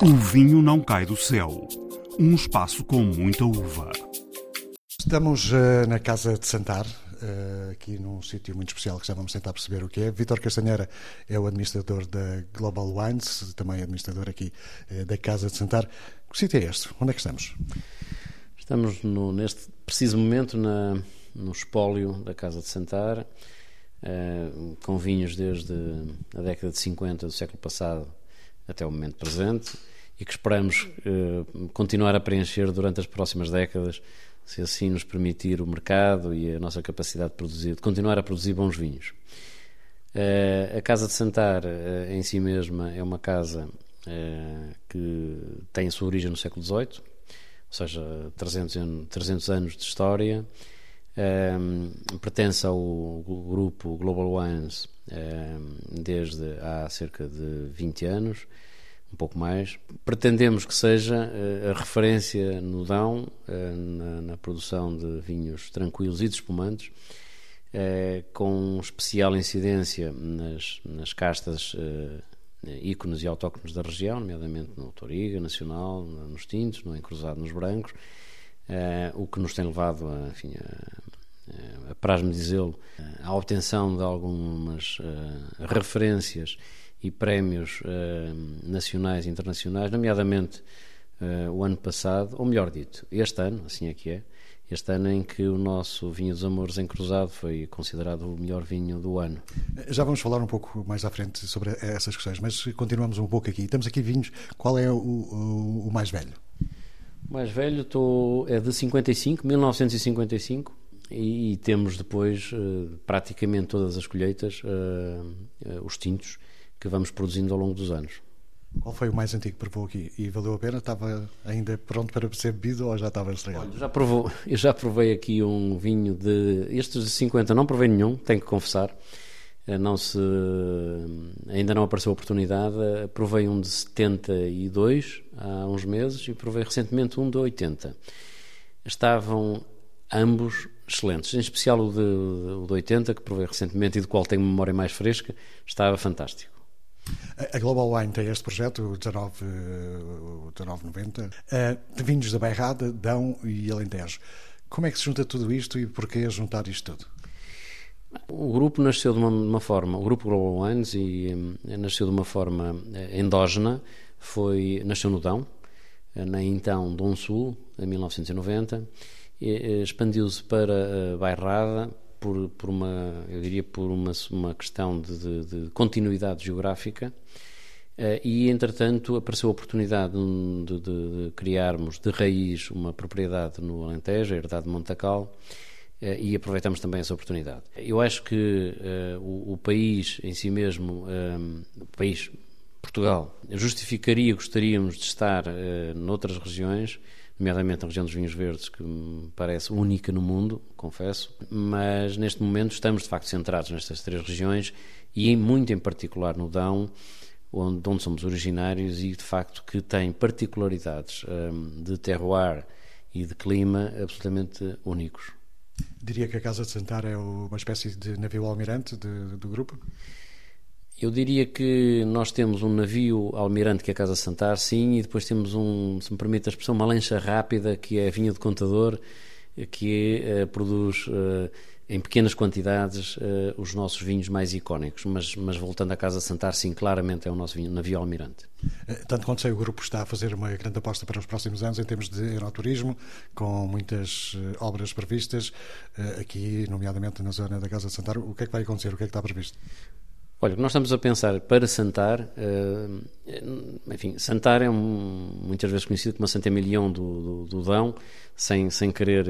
O vinho não cai do céu. Um espaço com muita uva. Estamos uh, na Casa de Santar, uh, aqui num sítio muito especial que já vamos tentar perceber o que é. Vítor Castanheira é o administrador da Global Wines, também administrador aqui uh, da Casa de Santar. Que sítio é este? Onde é que estamos? Estamos no, neste preciso momento na, no espólio da Casa de Santar, com vinhos desde a década de 50 do século passado até o momento presente e que esperamos uh, continuar a preencher durante as próximas décadas, se assim nos permitir o mercado e a nossa capacidade de produzir, de continuar a produzir bons vinhos. Uh, a Casa de Santar uh, em si mesma é uma casa que tem a sua origem no século XVIII, ou seja, 300 anos, 300 anos de história. Pertence ao grupo Global Wines desde há cerca de 20 anos um pouco mais. Pretendemos que seja uh, a referência no Dão uh, na, na, produção de vinhos tranquilos e de espumantes, uh, com especial incidência nas, nas castas ícones e autóctones da região, nomeadamente no Toriga, Nacional, nos tintos, no encruzado nos brancos, o que nos tem levado a, enfim, a, a prazo-me dizê-lo, à obtenção de algumas referências e prémios nacionais e internacionais, nomeadamente o ano passado, ou melhor dito, este ano, assim é que é, este ano em que o nosso vinho dos Amores em Cruzado foi considerado o melhor vinho do ano. Já vamos falar um pouco mais à frente sobre essas questões, mas continuamos um pouco aqui. Temos aqui vinhos, qual é o, o, o mais velho? Mais velho tô, é de 55, 1955, e, e temos depois uh, praticamente todas as colheitas, os tintos, que vamos produzindo ao longo dos anos. Qual foi o mais antigo que provou aqui? E valeu a pena? Estava ainda pronto para ser bebido ou já estava estragado? Olha, já provou, eu já provei aqui um vinho de. Estes de 50 não provei nenhum, tenho que confessar. Eh, não se, ainda não apareceu a oportunidade. Provei um de 72 há uns meses e provei recentemente um de 80. Estavam ambos excelentes, em especial o de, o de 80, que provei recentemente e do qual tenho memória mais fresca, estava fantástico. A Global Wine tem este projeto, o 19, 1990, eh, de vinhos da Bairrada, Dão e Alentejo. Como é que se junta tudo isto e porquê juntar isto tudo? O grupo nasceu de uma, uma forma, o grupo Global Wines e, eh, nasceu de uma forma eh, endógena, foi, nasceu no Dão, na então Dom Sul, em 1990, expandiu-se para Bairrada, por, por uma, eu diria, por uma, uma questão de, de, de continuidade geográfica. E, entretanto, apareceu a oportunidade de, de, criarmos de raiz uma propriedade no Alentejo, a Herdade de Montacal, e aproveitamos também essa oportunidade. Eu acho que uh, o, o, país em si mesmo, o país, Portugal, justificaria, gostaríamos de estar noutras regiões, nomeadamente na região dos vinhos verdes, que me parece única no mundo, confesso, mas neste momento estamos de facto centrados nestas três regiões e muito em particular no Dão, onde, de onde somos originários e de facto que tem particularidades um, de terroir e de clima absolutamente únicos. Diria que a Casa de Santar é uma espécie de navio almirante de, do grupo? Eu diria que nós temos um navio almirante que é a Casa Santar, sim, e depois temos um, se me permite a expressão, uma lancha rápida que é a vinha de contador, que uh, produz uh, em pequenas quantidades uh, os nossos vinhos mais icónicos. Mas, mas voltando à Casa Santar, sim, claramente é o nosso vinho, navio almirante. Tanto quanto sei, o grupo está a fazer uma grande aposta para os próximos anos em termos de aeroturismo, com muitas obras previstas, aqui, nomeadamente na zona da Casa de Santar. O que é que vai acontecer? O que é que está previsto? Olha, nós estamos a pensar para Santar, uh, enfim, Santar é um, muitas vezes conhecido como a Santa Emilião do, do, do Dão, sem, sem querer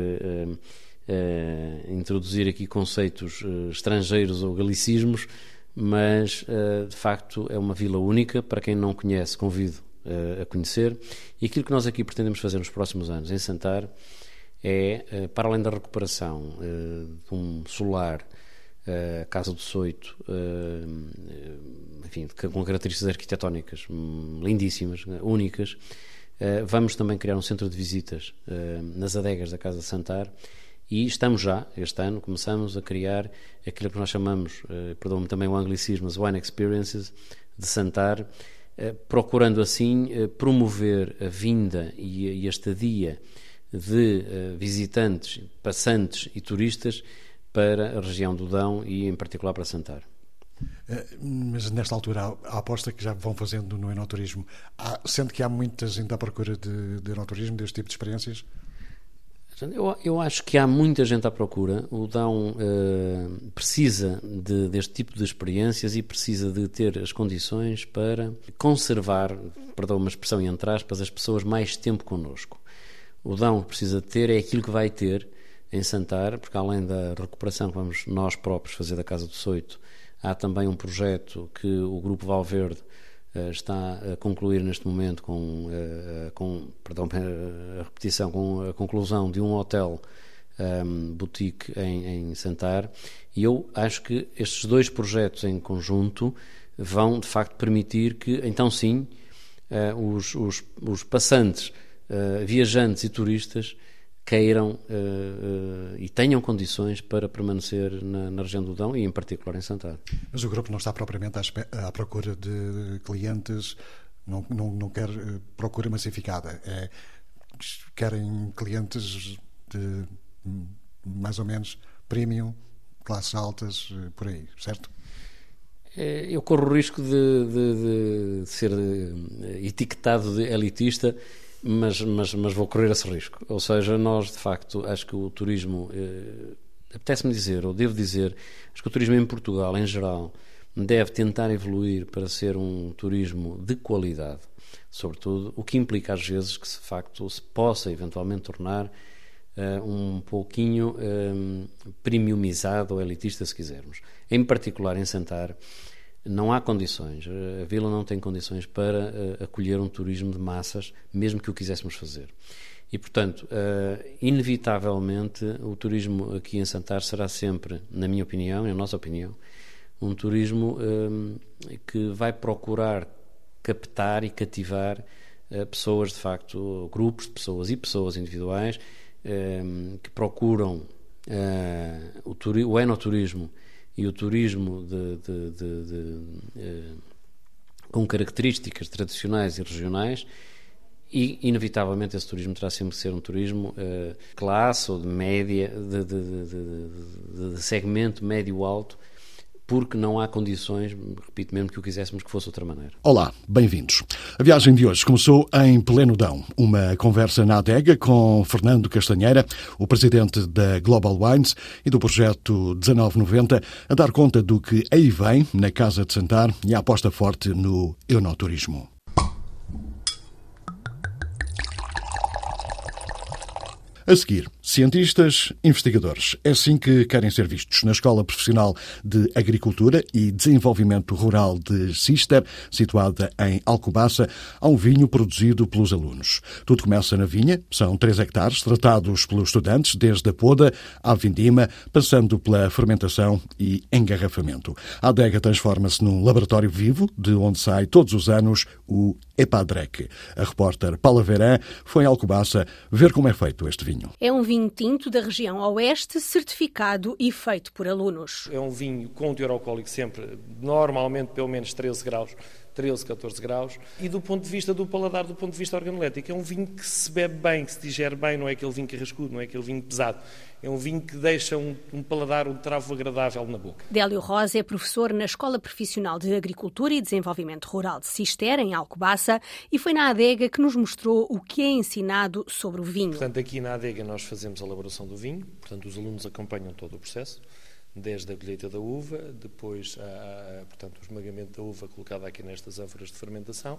uh, introduzir aqui conceitos estrangeiros ou galicismos, mas de facto é uma vila única, para quem não conhece, convido a conhecer. E aquilo que nós aqui pretendemos fazer nos próximos anos em Santar é, para além da recuperação de um solar Casa do Soito, enfim, com características arquitetónicas hum, lindíssimas, únicas. Vamos também criar um centro de visitas nas adegas da Casa Santar e estamos já, este ano, começamos a criar aquilo que nós chamamos, perdão-me também o anglicismo, as Wine Experiences de Santar, procurando assim promover a vinda e a estadia de visitantes, passantes e turistas para a região do Dão e em particular para Santar. Mas nesta altura, a aposta que já vão fazendo no enoturismo, sendo que há muita gente à procura de, de enoturismo, deste tipo de experiências? Eu, eu, acho que há muita gente à procura. O Dão uh, precisa de, deste tipo de experiências e precisa de ter as condições para conservar, perdão uma expressão entre aspas, as pessoas mais tempo connosco. O Dão precisa ter é aquilo que vai ter em Santar, porque além da recuperação que vamos nós próprios fazer da Casa do Soito, há também um projeto que o Grupo Valverde eh, está a concluir neste momento com, eh, com perdão, a repetição, com a conclusão de um hotel um, ehm, boutique em, em Santar. E eu acho que estes dois projetos em conjunto vão de facto permitir que, então sim, uh, os, os, os, passantes, viajantes e turistas queiram uh, uh, e tenham condições para permanecer na, na, região do Dão e em particular em Santar. Mas o grupo não está propriamente à, à procura de clientes, não, não, não quer uh, procura massificada, é, querem clientes de mais ou menos premium, classes altas, por aí, certo? É, eu corro o risco de, de, de ser etiquetado de elitista mas, mas, mas vou correr esse risco. Ou seja, nós de facto acho que o turismo, eh, apetece-me dizer, ou devo dizer, acho que o turismo em Portugal, em geral, deve tentar evoluir para ser um turismo de qualidade, sobretudo, o que implica às vezes que de facto se possa eventualmente tornar Uh, um pouquinho eh, premiumizado ou elitista, se quisermos. Em particular em Santar, não há condições, a vila não tem condições para uh, acolher um turismo de massas, mesmo que o quiséssemos fazer. E, portanto, uh, inevitavelmente, o turismo aqui em Santar será sempre, na minha opinião, na nossa opinião, um turismo uh, que vai procurar captar e cativar pessoas, de facto, grupos de pessoas e pessoas individuais que procuram o, o enoturismo e o turismo de, de, de, de eh, com características tradicionais e regionais e inevitavelmente esse turismo terá sempre que ser um turismo uh, classe ou de média de, de, de segmento médio alto porque não há condições, repito mesmo que o quiséssemos que fosse outra maneira. Olá, bem-vindos. A viagem de hoje começou em Plenudão, uma conversa na adega com Fernando Castanheira, o presidente da Global Wines e do projeto 1990, a dar conta do que aí vem na Casa de Santar e a aposta forte no enoturismo. A seguir, cientistas, investigadores. É assim que querem ser vistos na Escola Profissional de Agricultura e Desenvolvimento Rural de Cister, situada em Alcobaça, há um vinho produzido pelos alunos. Tudo começa na vinha, são 3 hectares, tratados pelos estudantes, desde a poda à vindima, passando pela fermentação e engarrafamento. A adega transforma-se num laboratório vivo, de onde sai todos os anos o EPADREC. A repórter Paula Verã foi a Alcobaça ver como é feito este vinho? É um vinho tinto da região oeste, certificado e feito por alunos. É um vinho com teor alcoólico sempre, normalmente pelo menos 13 graus. 13, 14 graus. E do ponto de vista do paladar, do ponto de vista organolético, é um vinho que se bebe bem, que se digere bem, não é aquele vinho carrascudo, não é aquele vinho pesado. É um vinho que deixa um, um paladar, um travo agradável na boca. Délio Rosa é professor na Escola Profissional de Agricultura e Desenvolvimento Rural de Cister, em Alcobaça, e foi na adega que nos mostrou o que é ensinado sobre o vinho. Portanto, aqui na adega nós fazemos a elaboração do vinho, portanto, os alunos acompanham todo o processo desde a colheita da uva, depois a, a, portanto, o esmagamento da uva colocado aqui nestas ânforas de fermentação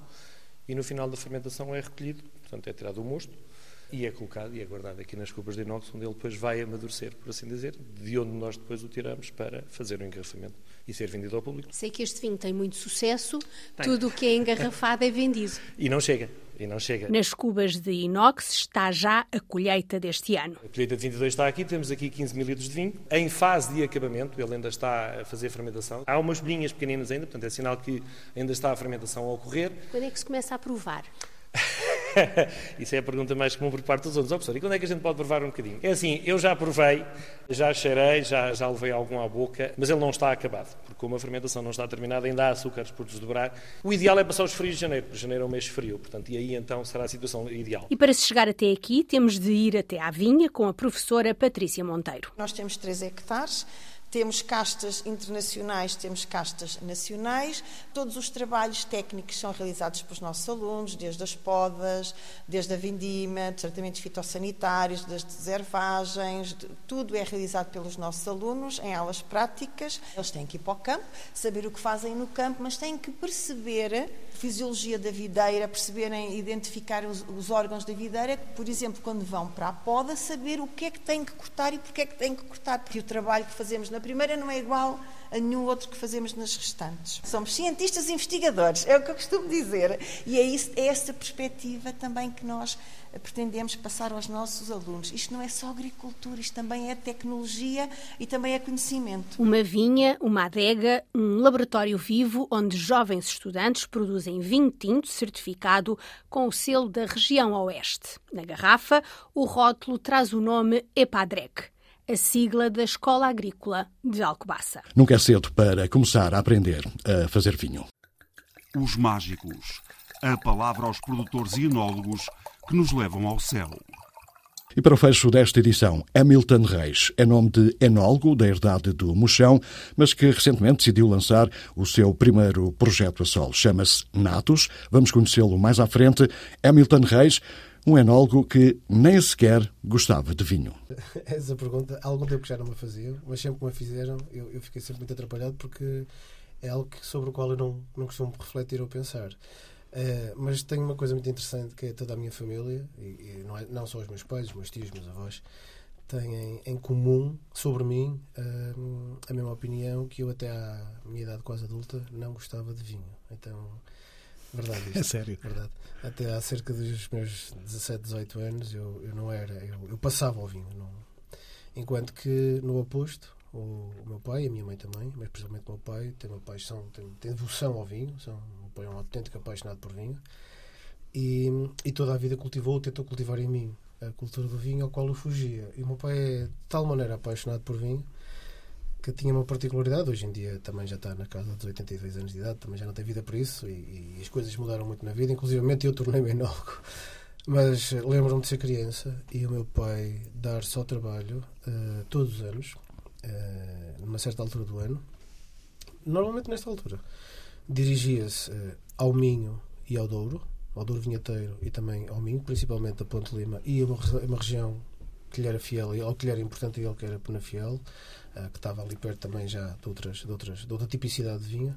e no final da fermentação é recolhido, portanto é tirado o mosto e é colocado e é guardado aqui nas cubas de inox, onde ele depois vai amadurecer, por assim dizer, de onde nós depois o tiramos para fazer o engarrafamento e ser vendido ao público. Sei que este vinho tem muito sucesso, tem. tudo o que é engarrafado é vendido. E não chega. E não chega. Nas cubas de inox está já a colheita deste ano. A colheita de 22 está aqui, temos aqui 15 mil litros de vinho, em fase de acabamento, ele ainda está a fazer a fermentação. Há umas bolinhas pequeninas ainda, portanto é sinal que ainda está a fermentação a ocorrer. Quando é que se começa a provar? Isso é a pergunta mais comum por parte dos outros. Oh, professor, e quando é que a gente pode provar um bocadinho? É assim, eu já provei, já cheirei, já, já levei algum à boca, mas ele não está acabado, porque como a fermentação não está terminada, ainda há açúcares por desdobrar. O ideal é passar os frios de janeiro, porque janeiro é um mês frio, portanto, e aí então será a situação ideal. E para se chegar até aqui, temos de ir até à vinha com a professora Patrícia Monteiro. Nós temos 3 hectares, temos castas internacionais, temos castas nacionais. Todos os trabalhos técnicos são realizados pelos nossos alunos, desde as podas, desde a vindima, tratamentos fitossanitários, das deservagens, tudo é realizado pelos nossos alunos em aulas práticas. Eles têm que ir para o campo, saber o que fazem no campo, mas têm que perceber a fisiologia da videira, perceberem, identificar os, os órgãos da videira, por exemplo, quando vão para a poda, saber o que é que têm que cortar e porque é que têm que cortar, porque o trabalho que fazemos na na primeira não é igual a nenhum outro que fazemos nas restantes. Somos cientistas investigadores, é o que eu costumo dizer. E é, isso, é essa perspectiva também que nós pretendemos passar aos nossos alunos. Isto não é só agricultura, isto também é tecnologia e também é conhecimento. Uma vinha, uma adega, um laboratório vivo onde jovens estudantes produzem vinho tinto certificado com o selo da região Oeste. Na garrafa, o rótulo traz o nome EPADREC a sigla da Escola Agrícola de Alcobaça. Nunca é cedo para começar a aprender a fazer vinho. Os mágicos. A palavra aos produtores e enólogos que nos levam ao céu. E para o fecho desta edição, Hamilton Reis é nome de enólogo da herdade do Mochão, mas que recentemente decidiu lançar o seu primeiro projeto a solo. Chama-se Natos. Vamos conhecê-lo mais à frente. Hamilton Reis um enólogo que nem sequer gostava de vinho. Essa pergunta, há algum tempo que já não me faziam, mas sempre que me fizeram, eu, eu, fiquei sempre muito atrapalhado porque é algo sobre o qual eu não, não costumo refletir ou pensar. Uh, mas tenho uma coisa muito interessante que é toda a minha família, e, e não, é, não só os meus pais, os meus tios, os meus avós, têm em comum sobre mim uh, a mesma opinião que eu até à minha idade quase adulta não gostava de vinho. Então Verdade. Isto. É sério. Verdade. Até há cerca dos meus 17, 18 anos eu, eu não era. Eu, eu passava ao vinho. Não, enquanto que no oposto, o, o, meu pai e a minha mãe também, mas principalmente o meu pai, tem uma paixão, tem, tem devoção ao vinho. São, o meu pai é um autêntico apaixonado por vinho. E, e toda a vida cultivou, tentou cultivar em mim a cultura do vinho ao qual eu fugia. E o meu pai é de tal maneira apaixonado por vinho que tinha uma particularidade. Hoje em dia também já está na casa dos 82 anos de idade, também já não tem vida para isso e, e as coisas mudaram muito na vida. Inclusive eu tornei-me enólogo. Mas eh, lembro-me de ser criança e o meu pai dar só trabalho uh, todos os anos, uh, numa certa altura do ano, normalmente nesta altura. Dirigia-se uh, ao Minho e ao Douro, ao Douro Vinheteiro e também ao Minho, principalmente a Ponte Lima, e a uma, uma região que lhe era fiel, ou que lhe era importante a ele, que era Penafiel. Eh, que estava ali perto também já de, outras, de, outras, de outra tipicidade de vinho.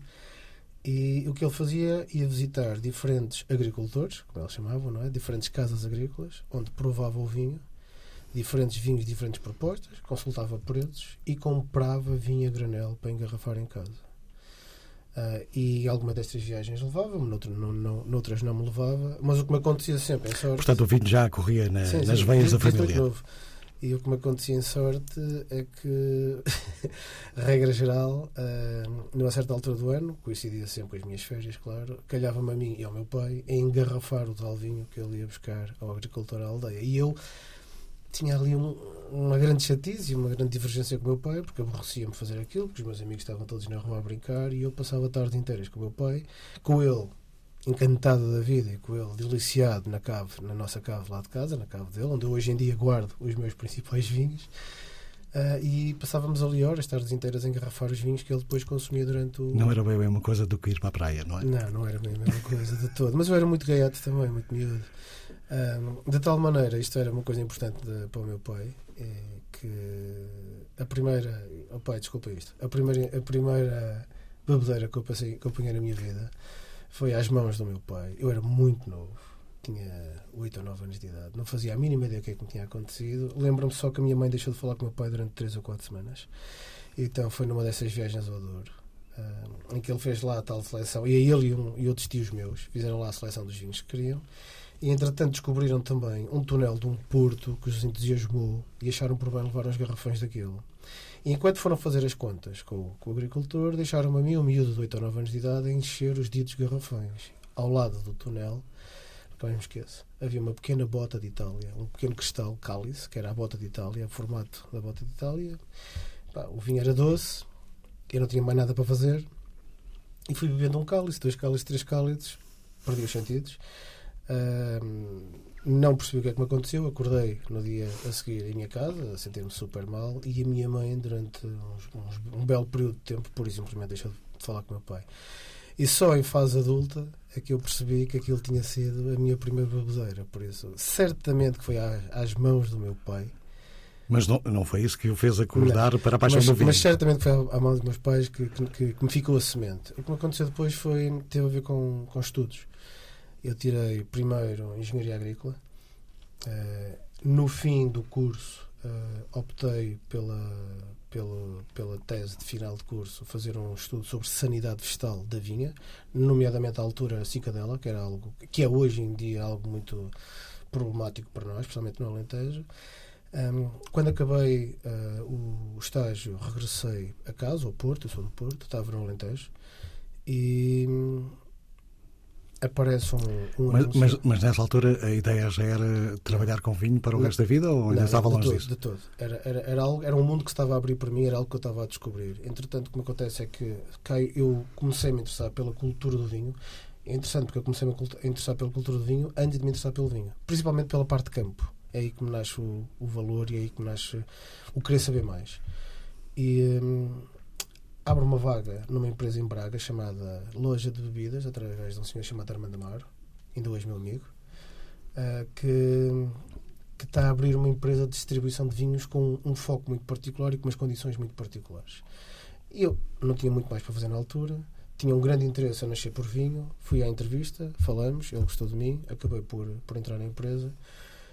E o que ele fazia ia visitar diferentes agricultores, como eles chamavam, não é? diferentes casas agrícolas, onde provava o vinho, diferentes vinhos, diferentes propostas, consultava preços e comprava vinho a granel para engarrafar em casa. Uh, e alguma destas viagens levava-me, noutras não, não, noutras não me levava, mas o que me acontecia sempre é sorte. Portanto, o vinho já corria na, sim, nas sim, veias da família. Novo. E o que me acontecia em sorte é que, regra geral, uh, numa certa altura do ano, coincidia sempre com as minhas férias, claro, calhava-me a mim e ao meu pai a engarrafar o tal vinho que ele ia buscar ao agricultor à aldeia. E eu tinha ali um, uma grande chatice e uma grande divergência com o meu pai, porque aborrecia-me fazer aquilo, porque os meus amigos estavam todos na rua a brincar e eu passava tardes inteiras com o meu pai, com ele encantado da vida e com ele deliciado na cave, na nossa cave lá de casa, na cave dele, onde eu hoje em dia guardo os meus principais vinhos. Uh, e passávamos ali horas, tardes inteiras, a engarrafar os vinhos que ele depois consumia durante o. Não era bem a mesma coisa do que ir para a praia, não é? Não, não era bem a mesma coisa de todo. Mas eu era muito gaiato também, muito miúdo. Um, de tal maneira, isto era uma coisa importante de, para o meu pai, é que a primeira. Oh pai, desculpa isto. A primeira, a primeira bebedeira que eu, passei, que eu apanhei na minha vida foi às mãos do meu pai. Eu era muito novo, tinha 8 ou 9 anos de idade, não fazia a mínima ideia do que é que me tinha acontecido. Lembro-me só que a minha mãe deixou de falar com o meu pai durante 3 ou 4 semanas. Então foi numa dessas viagens ao Douro. Em que ele fez lá a tal seleção, e ele e, um, e outros tios meus fizeram lá a seleção dos vinhos que queriam, e entretanto descobriram também um túnel de um porto que os entusiasmou e acharam por bem levar os garrafões daquilo. E enquanto foram fazer as contas com, com o agricultor, deixaram-me a mim, um miúdo de 8 ou 9 anos de idade, a encher os ditos garrafões ao lado do túnel, nunca me esqueço. Havia uma pequena bota de Itália, um pequeno cristal cálice, que era a bota de Itália, o formato da bota de Itália. O vinho era doce, eu não tinha mais nada para fazer e fui bebendo um cálice, dois cálices, três cálices, perdi os sentidos. Não percebi o que é que me aconteceu. Acordei no dia a seguir em minha casa, a sentir-me super mal. E a minha mãe, durante uns- uns- um belo período de tempo, pura e simplesmente deixou de falar com o meu pai. E só em fase adulta é que eu percebi que aquilo tinha sido a minha primeira baboseira. Por isso, certamente que foi à- às mãos do meu pai. Mas não, não foi isso que o fez acordar para a paixão mas, do vinho. mas certamente foi à mão dos meus pais que, que, que- que me ficou a semente. O que me aconteceu depois foi, teve a ver com, com estudos. Eu tirei primeiro Engenharia Agrícola. Eh, no fim do curso, eh, optei pela, pela, pela tese de final de curso, fazer um estudo sobre sanidade vegetal da vinha, nomeadamente à altura a cicadela, que era algo que é hoje em dia algo muito problemático para nós, especialmente no Alentejo. Um, quando acabei uh, o estágio, regressei a casa, ao Porto, eu sou do Porto, estava no Alentejo, e aparece um, um Mas, mas, mas nessa altura a ideia já era trabalhar com vinho para o Não. resto da vida ou ainda estava longe todo, disso? De todo. Era, era, era, algo, era um mundo que estava a abrir para mim, era algo que eu estava a descobrir. Entretanto, o que me acontece é que caio, eu comecei a me interessar pela cultura do vinho. É interessante porque eu comecei a me interessar pela cultura do vinho antes de me interessar pelo vinho. Principalmente pela parte de campo. É aí que me nasce o, o valor e é aí que me nasce o querer saber mais. E hum, abro uma vaga numa empresa em Braga chamada Loja de Bebidas, através de um senhor chamado Armando Amaro, ainda hoje meu amigo, ah, que que está a abrir uma empresa de distribuição de vinhos com um foco muito particular e com umas condições muito particulares. Eu não tinha muito mais para fazer na altura, tinha um grande interesse a nascer por vinho, fui à entrevista, falamos, ele gostou de mim, acabei por, por entrar na empresa.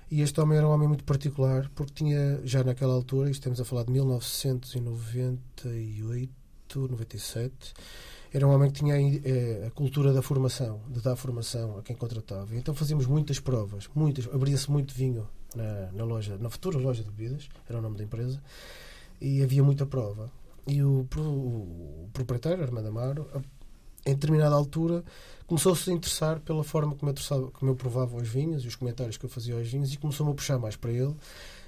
E este homem era um homem muito particular, porque tinha, já naquela altura, isto estamos a falar de 1998, 97, era um homem que tinha eh, a cultura da formação, de dar formação a quem contratava. Então fazíamos muitas provas, muitas, abria-se muito vinho na, na loja, na futura loja de bebidas, era o nome da empresa, e havia muita prova. E o, pro- o proprietário, Armando Amaro, em determinada altura, começou-se a interessar pela forma como eu, como eu provava os vinhos e os comentários que eu fazia aos vinhos e começou-me a puxar mais para ele.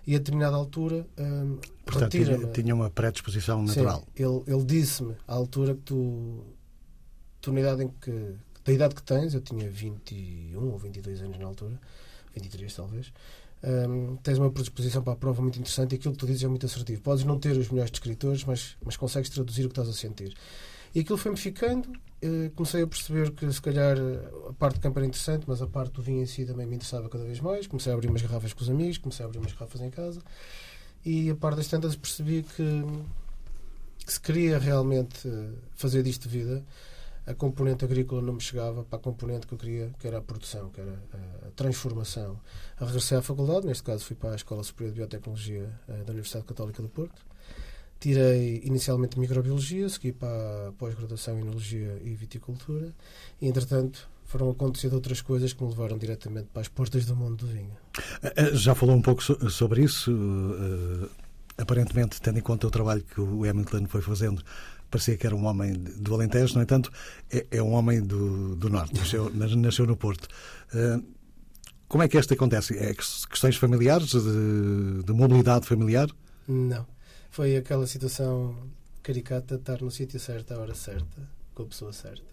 E a determinada altura, hum, Portanto, tinha, tinha uma predisposição Sim, natural. ele, ele disse-me à altura que tu, tu na idade em que da idade que tens, eu tinha 21 ou 22 anos na altura, 23 talvez, hum, tens uma predisposição para a prova muito interessante e aquilo que tu dizes é muito assertivo. Podes não ter os melhores descritores, mas, mas consegues traduzir o que estás a sentir. E aquilo foi-me ficando, eh, comecei a perceber que se calhar a parte de campo era interessante, mas a parte do vinho em si também me interessava cada vez mais. Comecei a abrir umas garrafas com os amigos, comecei a abrir umas garrafas em casa e a parte das tantas percebi que, que se queria realmente eh, fazer disto vida, a componente agrícola não me chegava para a componente que eu queria, que era a produção, que era a, a transformação. A regressei à faculdade, neste caso fui para a Escola Superior de Biotecnologia eh, da Universidade Católica do Porto. Tirei inicialmente Microbiologia, segui para a pós-graduação em Enologia e Viticultura e, entretanto, foram acontecendo outras coisas que me levaram diretamente para as portas do mundo do vinho. Eh, eh, Já falou um pouco so- sobre isso. eh, aparentemente, tendo em conta o trabalho que o Hamilton foi fazendo, parecia que era um homem do Alentejo. No entanto, é, é um homem do, do Norte. Nasceu, nas- nasceu no Porto. Como é que isto acontece? É ques- questões familiares, de, de mobilidade familiar? Não. Foi aquela situação caricata de estar no sítio certo, à hora certa, com a pessoa certa.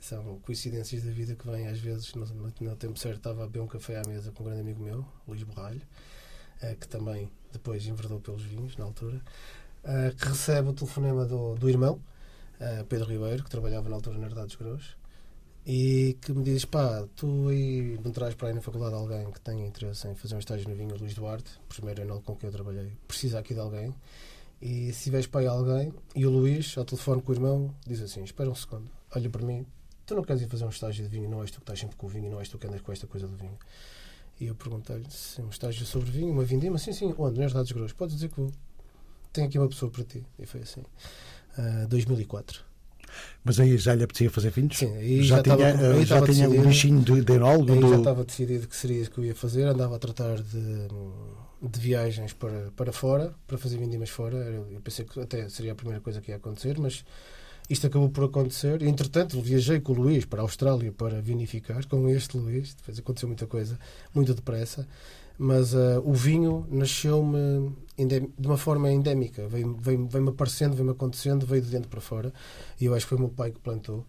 São coincidências da vida que vêm às vezes. No, no- tempo certo estava a beber um café à mesa com um grande amigo meu, Luís Borralho, eh, que também depois enverdou pelos vinhos na altura, eh, que recebe o telefonema do, do irmão, eh, Pedro Ribeiro, que trabalhava na altura na Herdade dos Grãos, e que me diz: pá, tu aí não traz para aí na faculdade alguém que tenha interesse em fazer um estágio no vinho, Luís Duarte, primeiro anel com quem eu trabalhei, precisa aqui de alguém. E se tiveres para aí alguém, e o Luís, ao telefone com o irmão, diz assim: espera um segundo, olha para mim, tu não queres ir fazer um estágio de vinho, não és tu que estás sempre com o vinho, não és tu que andas com esta coisa do vinho. E eu perguntei-lhe: se um estágio sobre vinho, uma vindima, sim, sim, onde? Nas Dados Grossos, podes dizer que vou. Tenho aqui uma pessoa para ti. E foi assim. Ah, 2004. Mas aí já lhe apetecia fazer vinhos? Sim, aí já, já tinha, estava- aí eh, já tinha o decidido. bichinho de, de enólogo? Aí do- já estava decidido que seria isso que eu ia fazer. Andava a tratar de, de viagens para, para fora, para fazer vindimas fora. Eu pensei que até seria a primeira coisa que ia acontecer, mas isto acabou por acontecer. Entretanto, viajei com o Luís para a Austrália para vinificar, com este Luís. Depois aconteceu muita coisa, muito depressa. Mas uh, o vinho nasceu-me de uma forma endémica. Veio-me veio, veio aparecendo, veio-me acontecendo, veio de dentro para fora. E eu acho que foi o meu pai que plantou.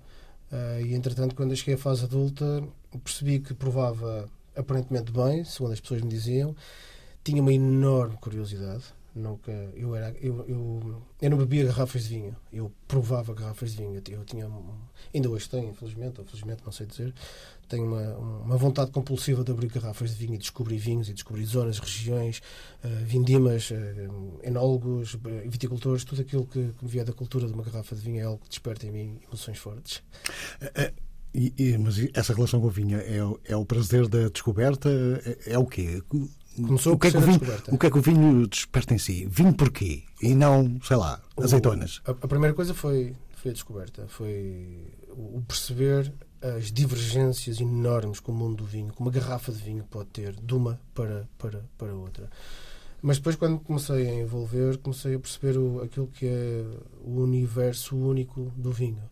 Uh, e entretanto, quando eu cheguei à fase adulta, percebi que provava aparentemente bem, segundo as pessoas me diziam. Tinha uma enorme curiosidade Nunca, eu, era, eu, eu, eu não bebia garrafas de vinho, eu provava garrafas de vinho. Eu tinha, ainda hoje tenho, infelizmente, ou felizmente, não sei dizer, tenho uma, uma vontade compulsiva de abrir garrafas de vinho e descobrir vinhos e descobrir zonas, regiões, uh, vindimas, uh, enólogos, viticultores, tudo aquilo que, que me vier da cultura de uma garrafa de vinho é algo que desperta em mim emoções fortes. Mas essa relação com o vinho é, é o prazer da descoberta? É, é o quê? Começou o que, é que o, vinho, o que é que o vinho desperta em si? Vinho porquê? E não, sei lá, azeitonas? O, a, a, primeira coisa foi, foi a descoberta. Foi o perceber as divergências enormes que o mundo do vinho, que uma garrafa de vinho pode ter de uma para, para, para outra. Mas depois, quando comecei a envolver, comecei a perceber o, aquilo que é o universo único do vinho.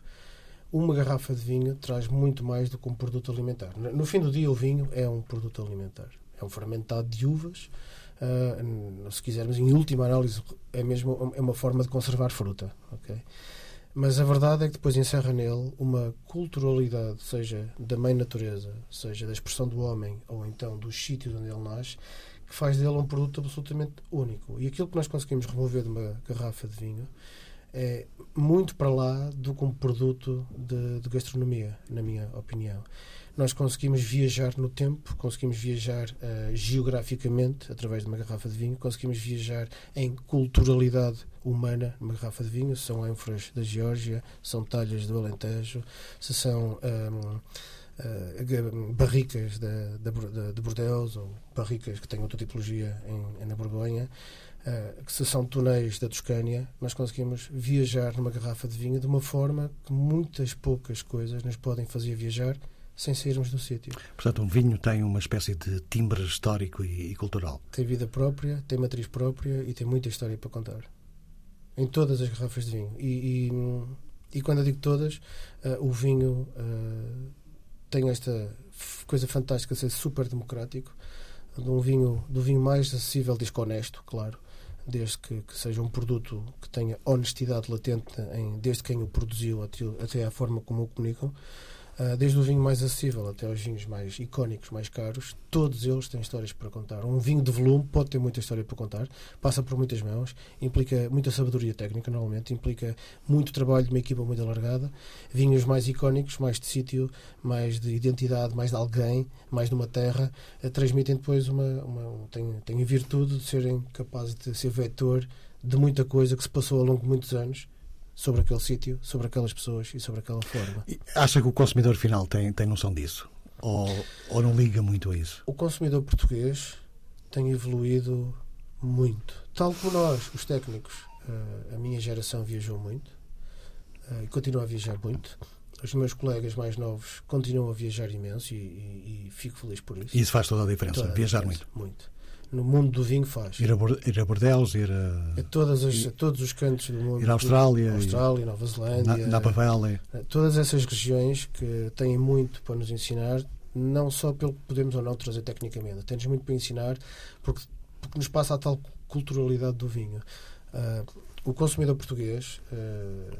Uma garrafa de vinho traz muito mais do que um produto alimentar. No fim do dia, o vinho é um produto alimentar é um fermentado de uvas. Uh, se quisermos, em última análise, é mesmo é uma forma de conservar fruta. Okay? Mas a verdade é que depois encerra nele uma culturalidade, seja da mãe natureza, seja da expressão do homem, ou então dos sítios onde ele nasce, que faz dele um produto absolutamente único. E aquilo que nós conseguimos remover de uma garrafa de vinho é muito para lá do que um produto de, de gastronomia, na minha opinião nós conseguimos viajar no tempo, conseguimos viajar uh, geograficamente através de uma garrafa de vinho, conseguimos viajar em culturalidade humana numa garrafa de vinho, se são ânforas da Geórgia, são talhas do Alentejo, se são um, ehm, uh, eh, barricas de, de, de Bordeaux ou barricas que têm outra tipologia em, na Borgonha, uh, que se são túneis da Toscânia, nós conseguimos viajar numa garrafa de vinho de uma forma que muitas poucas coisas nos podem fazer viajar sem sairmos do sítio. Portanto, um vinho tem uma espécie de timbre histórico e, e, cultural. Tem vida própria, tem matriz própria e tem muita história para contar. Em todas as garrafas de vinho. E, e, e quando eu digo todas, uh, o vinho uh, tem esta coisa fantástica de ser super democrático, de um vinho, do vinho mais acessível, honesto, claro, desde que, que, seja um produto que tenha honestidade latente em, desde quem o produziu até, até a forma como o comunicam. Ah, desde o vinho mais acessível até aos vinhos mais icónicos, mais caros, todos eles têm histórias para contar. Um vinho de volume pode ter muita história para contar, passa por muitas mãos, implica muita sabedoria técnica, normalmente, implica muito trabalho de uma equipa muito alargada. Vinhos mais icónicos, mais de sítio, mais de identidade, mais de alguém, mais de uma terra, uh, transmitem depois uma. uma têm, têm a virtude de serem capazes de ser vetor de muita coisa que se passou ao longo de muitos anos sobre aquele sítio, sobre aquelas pessoas e sobre aquela forma. Acha que o consumidor final tem, tem noção disso? Ou, ou não liga muito a isso? O consumidor português tem evoluído muito. Tal como nós, os técnicos. Uh, a minha geração viajou muito uh, e continua a viajar muito. Os meus colegas mais novos continuam a viajar imenso e, e, e fico feliz por isso. E isso faz toda a diferença, toda a viajar diferença, muito. Muito no mundo do vinho faz. Ir a, ir a Bordeaux, ir a, a, todas as, a todos os cantos do mundo. Ir à Austrália, Austrália Nova Zelândia. Na, Napa Valley. Todas essas regiões que têm muito para nos ensinar, não só pelo que podemos ou não trazer tecnicamente, temos muito para ensinar porque, porque nos passa a tal culturalidade do vinho. Uh, o consumidor português uh,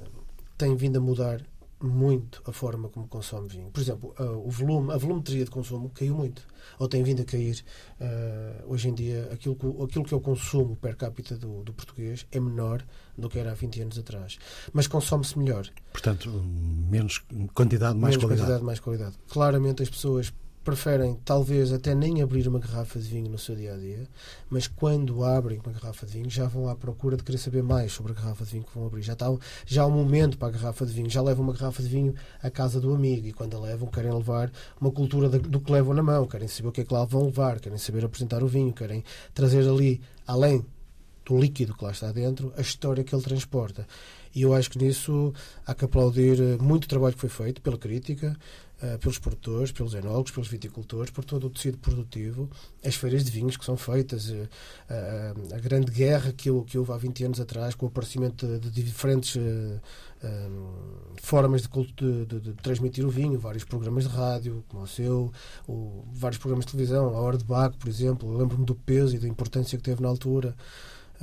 tem vindo a mudar muito a forma como consome vinho. Por exemplo, uh, o volume, a volumetria de consumo caiu muito, ou tem vindo a cair. Uh, hoje em dia, aquilo que, aquilo que o consumo per capita do, do português é menor do que era há 20 anos atrás. Mas consome-se melhor. Portanto, menos quantidade, mais menos qualidade. quantidade, mais qualidade. Claramente as pessoas preferem talvez até nem abrir uma garrafa de vinho no seu dia a dia, mas quando abrem uma garrafa de vinho já vão à procura de querer saber mais sobre a garrafa de vinho que vão abrir. Já, está, já há um momento para a garrafa de vinho, já levam uma garrafa de vinho à casa do amigo e quando a levam querem levar uma cultura do que levam na mão, querem saber o que é que lá vão levar, querem saber apresentar o vinho, querem trazer ali, além do líquido que lá está dentro, a história que ele transporta. E eu acho que nisso há que aplaudir eh, muito trabalho que foi feito pela crítica, pelos produtores, pelos enólogos, pelos viticultores, por todo o tecido produtivo, as feiras de vinhos que são feitas, uh, uh, a grande guerra que, que houve há 20 anos atrás, com o aparecimento de, de diferentes formas de, de, de, de, transmitir o vinho, vários programas de rádio, como o seu, o, vários programas de televisão, a Hora de Baco, por exemplo. Lembro-me do peso e da importância que teve na altura.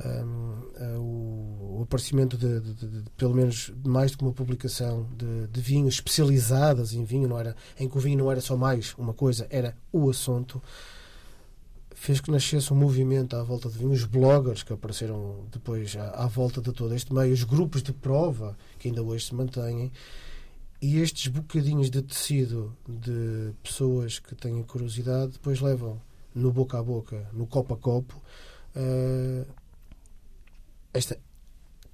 Um, o, aparecimento de, de, de, de, pelo menos mais do que uma publicação de, vinhos especializadas em vinho, não era, em que o vinho não era só mais uma coisa, era o assunto, fez que nascesse um movimento à volta de vinho, os bloggers que apareceram depois à, à volta de todo este meio, os grupos de prova que ainda hoje se mantêm. E estes bocadinhos de tecido de pessoas que têm curiosidade depois levam no boca a boca, no copo a copo, uh, esta,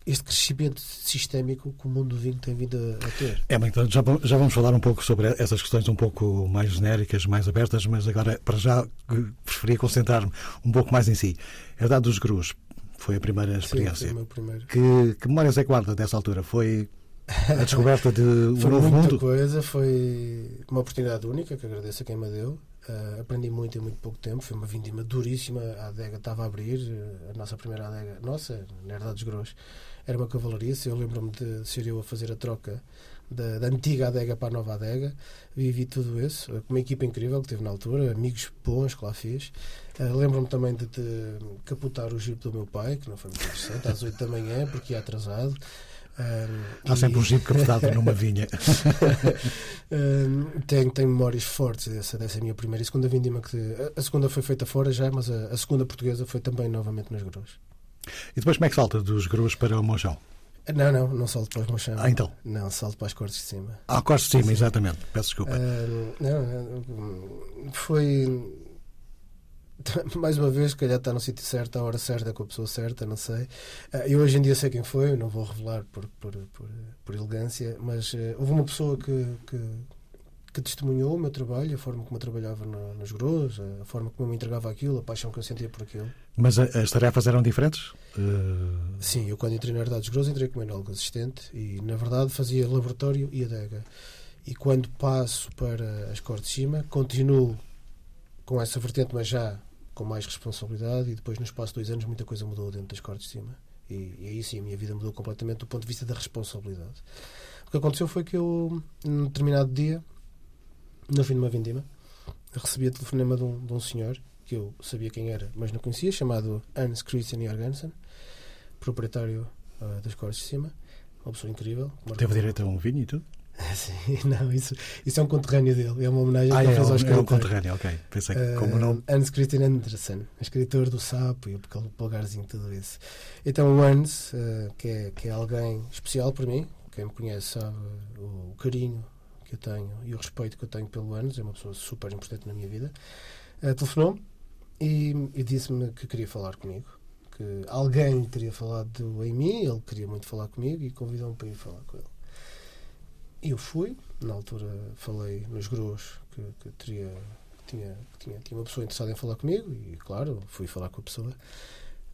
este crescimento sistémico que o mundo do vinho tem vindo a, ter. É, então já, já vamos falar um pouco sobre essas questões um pouco mais genéricas, mais abertas, mas agora, para já, preferia concentrar-me um pouco mais em si. A Herdade dos Grus foi a primeira experiência. Sim, primeiro. Que, que memórias é que guarda dessa altura? Foi a descoberta de um foi novo muita mundo? coisa, foi uma oportunidade única que agradeço a quem me deu. Uh, aprendi muito em muito pouco tempo. Foi uma vindima duríssima. A adega estava a abrir. Uh, a nossa primeira adega, nossa, na Herdade dos era uma cavalaria. Eu lembro-me de ser eu a fazer a troca da, da, antiga adega para a nova adega. Vivi tudo isso. Uh, com uma equipa incrível que teve na altura, amigos bons que lá fiz. lembro-me também de, de, capotar o jeep do meu pai, que não foi muito interessante, às 8 da manhã, porque ia atrasado. Um, Há sempre e... um jeep capotado numa vinha. um, tenho, tenho memórias fortes dessa, dessa minha primeira e segunda vindima. Que, a, a segunda foi feita fora já, mas a, a, segunda portuguesa foi também novamente nas Grus. E depois como é que salta dos Grus para o Monchão? Não, não, não salto para os Monchão. Ah, então? Não, salto para as cortes de cima. Ah, cortes de cima, exatamente. Peço desculpa. Uh, não, foi mais uma vez, se calhar está no sítio certo, à hora certa, com a pessoa certa, não sei. Ah, eu hoje em dia sei quem foi, não vou revelar por, por, por, por elegância, mas uh, houve uma pessoa que, que, que, testemunhou o meu trabalho, a forma como eu trabalhava no, nos grós, a forma como eu me entregava aquilo, a paixão que eu sentia por aquilo. Mas as tarefas eram diferentes? Uh... Sim, eu quando entrei na Herdade dos Grós entrei como enólogo assistente e, na verdade, fazia laboratório e adega. E quando passo para as cortes de cima, continuo com essa vertente, mas já com mais responsabilidade e depois no espaço de dois anos muita coisa mudou dentro das cortes de cima. E, e aí sim a minha vida mudou completamente do ponto de vista da responsabilidade. O que aconteceu foi que eu num determinado dia no fim de uma vindima recebi a telefonema de um, de um senhor que eu sabia quem era mas não conhecia chamado Hans Christian Jorgensen proprietário uh, das cortes de cima. Uma pessoa incrível. Teve direito a um vinho e tudo? Sim, não, isso, isso é um conterrâneo dele, é uma homenagem ah, que ele fez ao escritor. É um conterrâneo, ok. Pensei que como não. Uh, Hans Christian Andersen, escritor do Sapo e aquele polegarzinho, tudo isso. Então, o Hans, uh, que, é, que é alguém especial para mim, quem me conhece sabe o, o, carinho que eu tenho e o respeito que eu tenho pelo Hans, é uma pessoa super importante na minha vida. Uh, Telefonou-me e, e disse-me que queria falar comigo. Que alguém teria falado em mim, ele queria muito falar comigo e convidou-me para ir falar com ele. Eu fui, na altura falei nos grós que, que teria, que tinha, que tinha, tinha uma pessoa interessada em falar comigo e, claro, fui falar com a pessoa.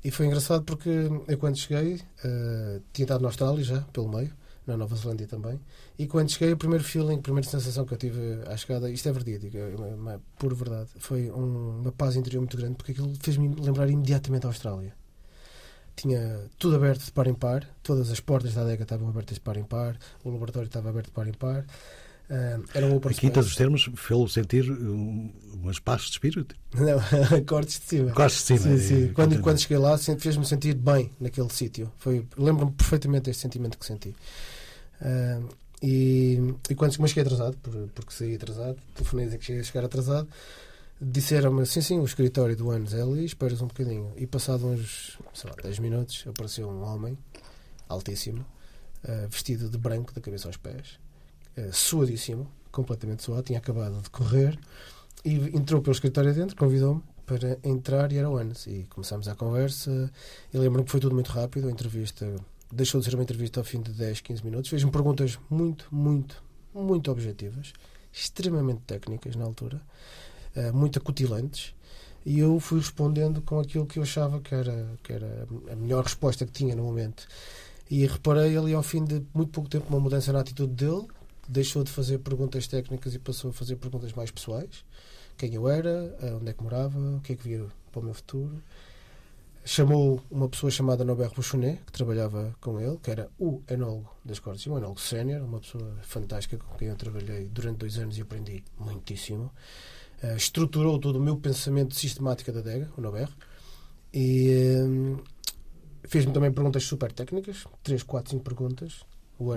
E foi engraçado porque eu, quando cheguei, uh, tinha estado na Austrália já, pelo meio, na Nova Zelândia também. E quando cheguei, o primeiro feeling, a primeira sensação que eu tive à chegada, isto é verdade, é, por verdade, foi um, uma paz interior muito grande porque aquilo fez-me lembrar imediatamente a Austrália tinha tudo aberto de par em par, todas as portas da adega estavam abertas de par em par, o laboratório estava aberto de par em par. Uh, era um open A quinta dos termos fez-lo sentir um, umas pazes de espírito? Não, cortes de cima. Cortes de cima. Sim, sim. Quando, quando cheguei lá, fez-me sentir bem naquele sítio. Lembro-me perfeitamente deste sentimento que senti. Uh, e, e quando mas cheguei atrasado, porque saí atrasado, telefonei a dizer que cheguei a chegar atrasado disseram-me sim, sim, o escritório do Anos é ali, esperas um bocadinho. E passado uns, sei lá, 10 minutos, apareceu um homem altíssimo, uh, vestido de branco, da cabeça aos pés, uh, suadíssimo, completamente suado, tinha acabado de correr, e entrou pelo escritório dentro, convidou-me para entrar e era o Anos. E começámos a conversa, e lembro-me que foi tudo muito rápido, a entrevista deixou de ser uma entrevista ao fim de 10, 15 minutos, fez-me perguntas muito, muito, muito objetivas, extremamente técnicas na altura. Eh, muito acutilantes e eu fui respondendo com aquilo que eu achava que era, que era a melhor resposta que tinha no momento. E reparei ali ao fim de muito pouco tempo uma mudança na atitude dele, deixou de fazer perguntas técnicas e passou a fazer perguntas mais pessoais. Quem eu era, onde é que morava, o que é que via para o meu futuro. Chamou uma pessoa chamada Nobert Bouchonet, que trabalhava com ele, que era o enólogo das cortes, um enólogo sénior, uma pessoa fantástica com quem eu trabalhei durante dois anos e aprendi muitíssimo. Uh, estruturou todo o meu pensamento sistemático da adega, o Nobert, e um, fez-me também perguntas super técnicas, 3, 4, 5 perguntas. O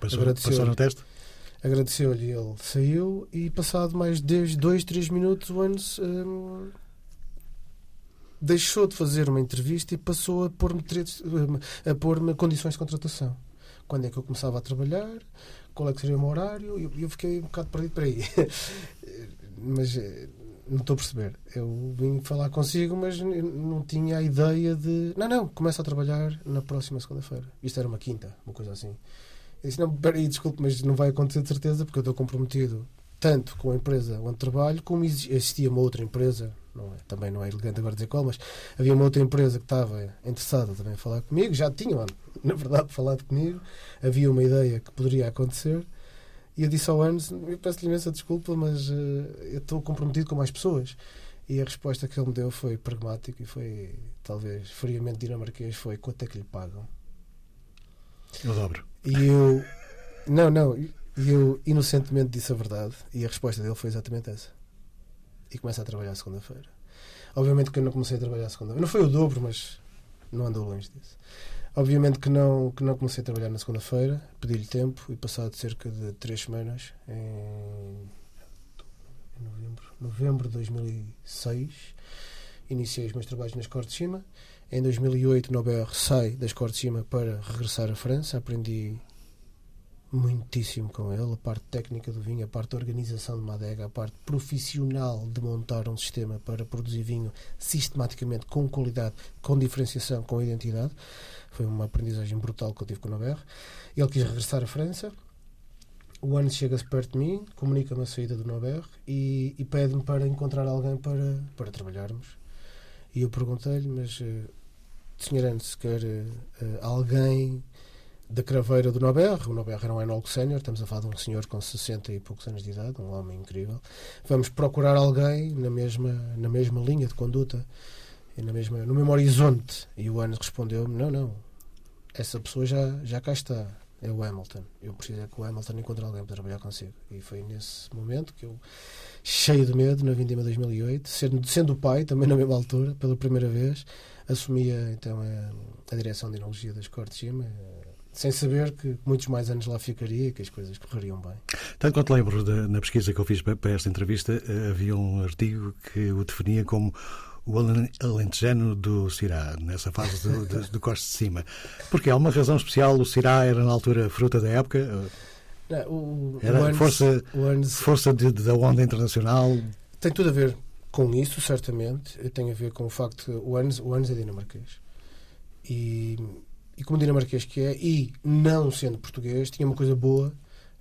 passou, passou no teste? Agradeceu-lhe, ele saiu e passado mais de 2, 3 minutos o Anos um, deixou de fazer uma entrevista e passou a pôr-me a pôr condições de contratação. Quando é que eu começava a trabalhar, qual é que seria o meu horário, e eu, eu fiquei um bocado perdido para aí. mas eh, não estou a perceber. Eu vim falar consigo, mas não tinha a ideia de. Não, não, começa a trabalhar na próxima segunda-feira. Isto era uma quinta, uma coisa assim. Eu disse: Não, peraí, desculpe, mas não vai acontecer de certeza, porque eu estou comprometido tanto com a empresa onde trabalho, como existia uma outra empresa, não é, também não é elegante agora dizer qual, mas havia uma outra empresa que estava interessada também em falar comigo, já tinham, na verdade, falado comigo, havia uma ideia que poderia acontecer e eu disse ao Anos: Eu peço-lhe imensa desculpa, mas uh, eu estou comprometido com mais pessoas. E a resposta que ele me deu foi pragmática e foi, talvez, friamente dinamarquês: foi quanto é que lhe pagam? Eu dobro. E eu. Não, não. E eu inocentemente disse a verdade e a resposta dele foi exatamente essa. E começa a trabalhar segunda-feira. Obviamente que eu não comecei a trabalhar segunda-feira. Não foi o dobro, mas não andou longe disso. Obviamente que não, que não comecei a trabalhar na segunda-feira, pedi-lhe tempo e passado cerca de três semanas, em novembro, novembro de 2006, iniciei os meus trabalhos nas Cortes de Cima. Em 2008, Nobel sai das Cortes de Cima para regressar à França. Aprendi muitíssimo com ele, a parte técnica do vinho, a parte da organização de uma adega, a parte profissional de montar um sistema para produzir vinho sistematicamente, com qualidade, com diferenciação, com identidade. Foi uma aprendizagem brutal que eu tive com o Nober. Ele quis regressar à França. O ano chega-se perto de mim, comunica-me a saída do Nober e, e pede-me para encontrar alguém para, para trabalharmos. E eu perguntei-lhe, mas, uh, Sr. Antes, quer uh, alguém da craveira do Nober. O Nober era um enólogo sénior, estamos a falar de um senhor com 60 e poucos anos de idade, um homem incrível. Vamos procurar alguém na mesma, na mesma linha de conduta, e na mesma, no mesmo horizonte. E o Anos respondeu-me: Não, não, essa pessoa já, já cá está. É o Hamilton. Eu preciso é que o Hamilton encontre alguém para trabalhar consigo. E foi nesse momento que eu, cheio de medo, na Vindima 2008, sendo, sendo o pai, também na mesma altura, pela primeira vez, assumia então a, a direção de enologia das Cortes de Cima sem saber que muitos mais anos lá ficaria e que as coisas correriam bem. Tanto quanto lembro, de, na pesquisa que eu fiz para, esta entrevista, eh, havia um artigo que o definia como o alentejano do Cirá, nessa fase do, do, do de Cima. Porque há uma razão especial, o Cirá era na altura fruta da época? Não, o, era o força, força de, da onda internacional? Tem tudo a ver com isso, certamente. Tem a ver com o facto que o Anes, o Anes é dinamarquês. E e como dinamarquês que é, e não sendo português, tinha uma coisa boa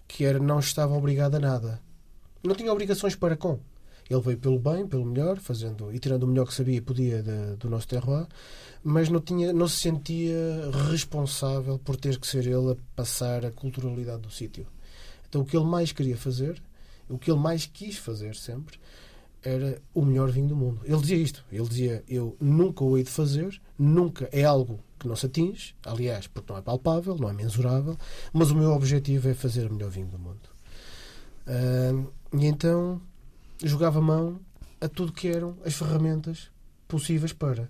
que era não estava obrigado a nada. Não tinha obrigações para com. Ele veio pelo bem, pelo melhor, fazendo e tirando o melhor que sabia e podia de, do nosso terroir, mas não, tinha, não se sentia responsável por ter que ser ele a passar a culturalidade do sítio. Então o que ele mais queria fazer, o que ele mais quis fazer sempre, era o melhor vinho do mundo. Ele dizia isto. Ele dizia: Eu nunca o hei de fazer, nunca é algo que não se atinge, aliás, porque não é palpável, não é mensurável, mas o meu objetivo é fazer o melhor vinho do mundo. Uh, e então jogava mão a tudo que eram as ferramentas possíveis para.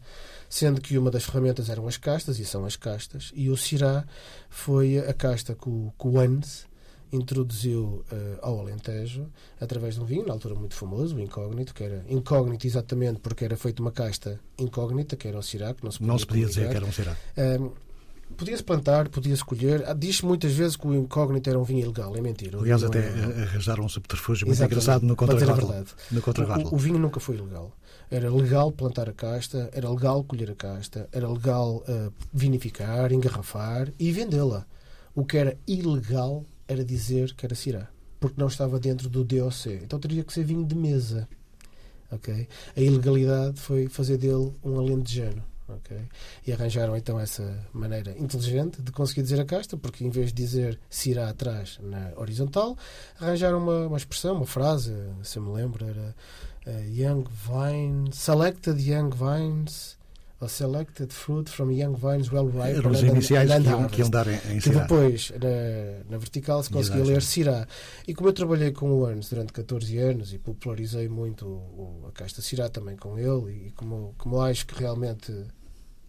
Sendo que uma das ferramentas eram as castas, e são as castas, e o Sirá foi a casta que o, que o Andes introduziu uh, ao Alentejo através de um vinho, na altura muito famoso, o incógnito, que era incógnito exatamente porque era feito uma casta incógnita, que era o Sirac, não se podia, não se podia dizer que era um Sirac. Uh, Podia-se plantar, podia-se colher. Ah, diz-se muitas vezes que o incógnito era um vinho ilegal, é mentira. Aliás, até era... arranjaram um subterfúgio muito Exatamente. engraçado no contra No o, o vinho nunca foi ilegal. Era legal plantar a casta, era legal colher a casta, era legal uh, vinificar, engarrafar e vendê-la. O que era ilegal era dizer que era Syrah, porque não estava dentro do DOC. Então teria que ser vinho de mesa. Okay? A ilegalidade foi fazer dele um alentejano. ok? E arranjaram então essa maneira inteligente de conseguir dizer a casta, porque em vez de dizer Sirá atrás na horizontal, arranjaram uma, uma expressão, uma frase, se eu me lembro, era uh, Young Vines, Selected Young Vines selected fruit from young vines well ripe. Eram os iniciais que iam, que iam dar em, em Que depois, na, na vertical, se conseguia ler Sirá. E como eu trabalhei com o Ernst durante 14 anos e popularizei muito o, a casta Sirá também com ele, e como, como acho que realmente,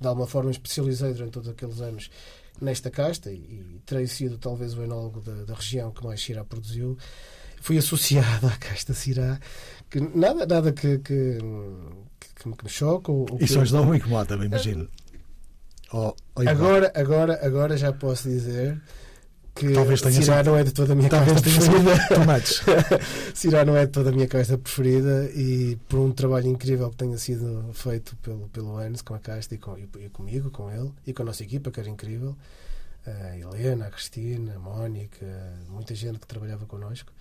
de alguma forma, especializei durante todos aqueles anos nesta casta, e, e terei sido talvez o enólogo da, da região que mais Sirá produziu, fui associado à casta Sirá, que nada, nada que, que que que me choca. Ou, Isso hoje não me incomoda, me imagino. Ou, ou agora, agora, agora já posso dizer que Talvez tenha Cirá não é de toda a minha Talvez preferida. Tomates. Cirá não é de toda a minha casta preferida e por um trabalho incrível que tenha sido feito pelo, pelo Anes com a casta e, com, e, e comigo, com ele e com a nossa equipa, que era incrível. A Helena, a Cristina, a Mónica, muita gente que trabalhava connosco.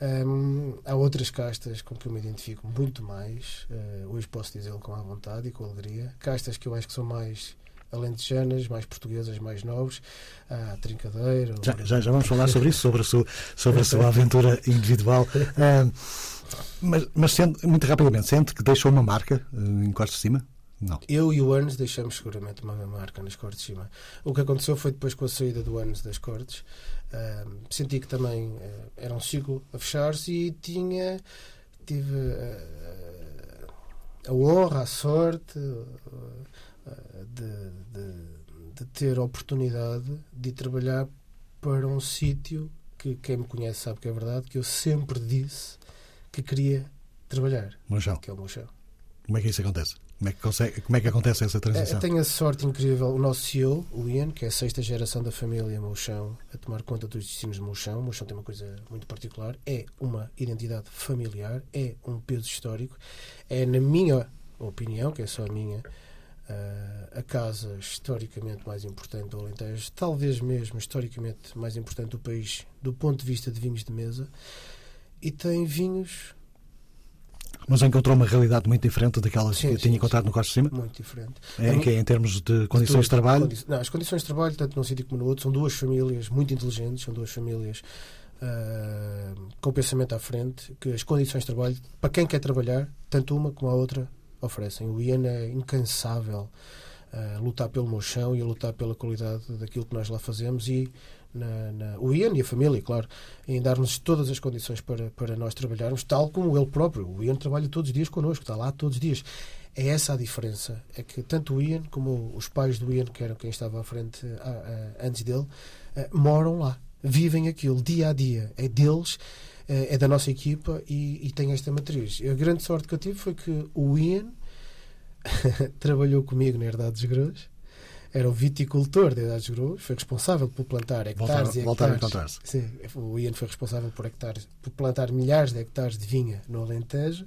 Um, há outras castas com que eu me identifico muito mais, uh, hoje posso dizê-lo com a vontade e com alegria. Castas que eu acho que são mais alentejanas, mais portuguesas, mais nobres. A trincadeira. Já, já, já, vamos falar sobre isso, sobre a sua, sobre a sua aventura individual. Mas, mas sente, muito rapidamente, sente que deixou uma marca uh, em Costa de Cima? Não. Eu e o Anos deixamos seguramente uma marca nas cortes de cima. O que aconteceu foi depois com a saída do Anos das cortes. Uh, senti que também uh, era um ciclo a fechar-se e tinha. tive uh, a honra, a sorte de, de, de, ter a oportunidade de trabalhar para um sítio que quem me conhece sabe que é verdade, que eu sempre disse que queria trabalhar. Mochão. Que é o. Como é que isso acontece? Como é que, consegue, como é que acontece essa transição? Eu tenho a sorte incrível, o nosso CEO, o Ian, que é a sexta geração da família Mouchão, a tomar conta dos destinos de Mouchão. Mouchão tem uma coisa muito particular, é uma identidade familiar, é um peso histórico, é, na minha opinião, que é só a minha, a casa historicamente mais importante do Alentejo, talvez mesmo historicamente mais importante do país, do ponto de vista de vinhos de mesa, e tem vinhos mas encontrou uma realidade muito diferente daquelas sim, que sim, tinha encontrado sim. no Costa de Cima? Muito diferente. É, que é em termos de condições de, de trabalho? Condi não, as condições de trabalho, tanto num sítio como no outro, são duas famílias muito inteligentes, são duas famílias uh, com pensamento à frente, que as condições de trabalho, para quem quer trabalhar, tanto uma como a outra oferecem. O Ian é incansável a lutar pelo meu chão e a lutar pela qualidade daquilo que nós lá fazemos e na, na, o Ian e a família, claro, em dar-nos todas as condições para, para nós trabalharmos, tal como ele próprio. O Ian trabalha todos os dias connosco, está lá todos os dias. É essa a diferença. É que tanto o Ian como os pais do Ian, que eram quem estava à frente a, a, antes dele, a, moram lá, vivem aquilo dia a dia. É deles, é da nossa equipa e, e tem esta matriz. A grande sorte que eu tive foi que o Ian trabalhou comigo na Herdade dos Grãos era o viticultor de Idades Grãos, foi responsável por plantar hectares voltar, e hectares. a Sim, o Ian foi responsável por, hectares, por plantar milhares de hectares de vinha no Alentejo,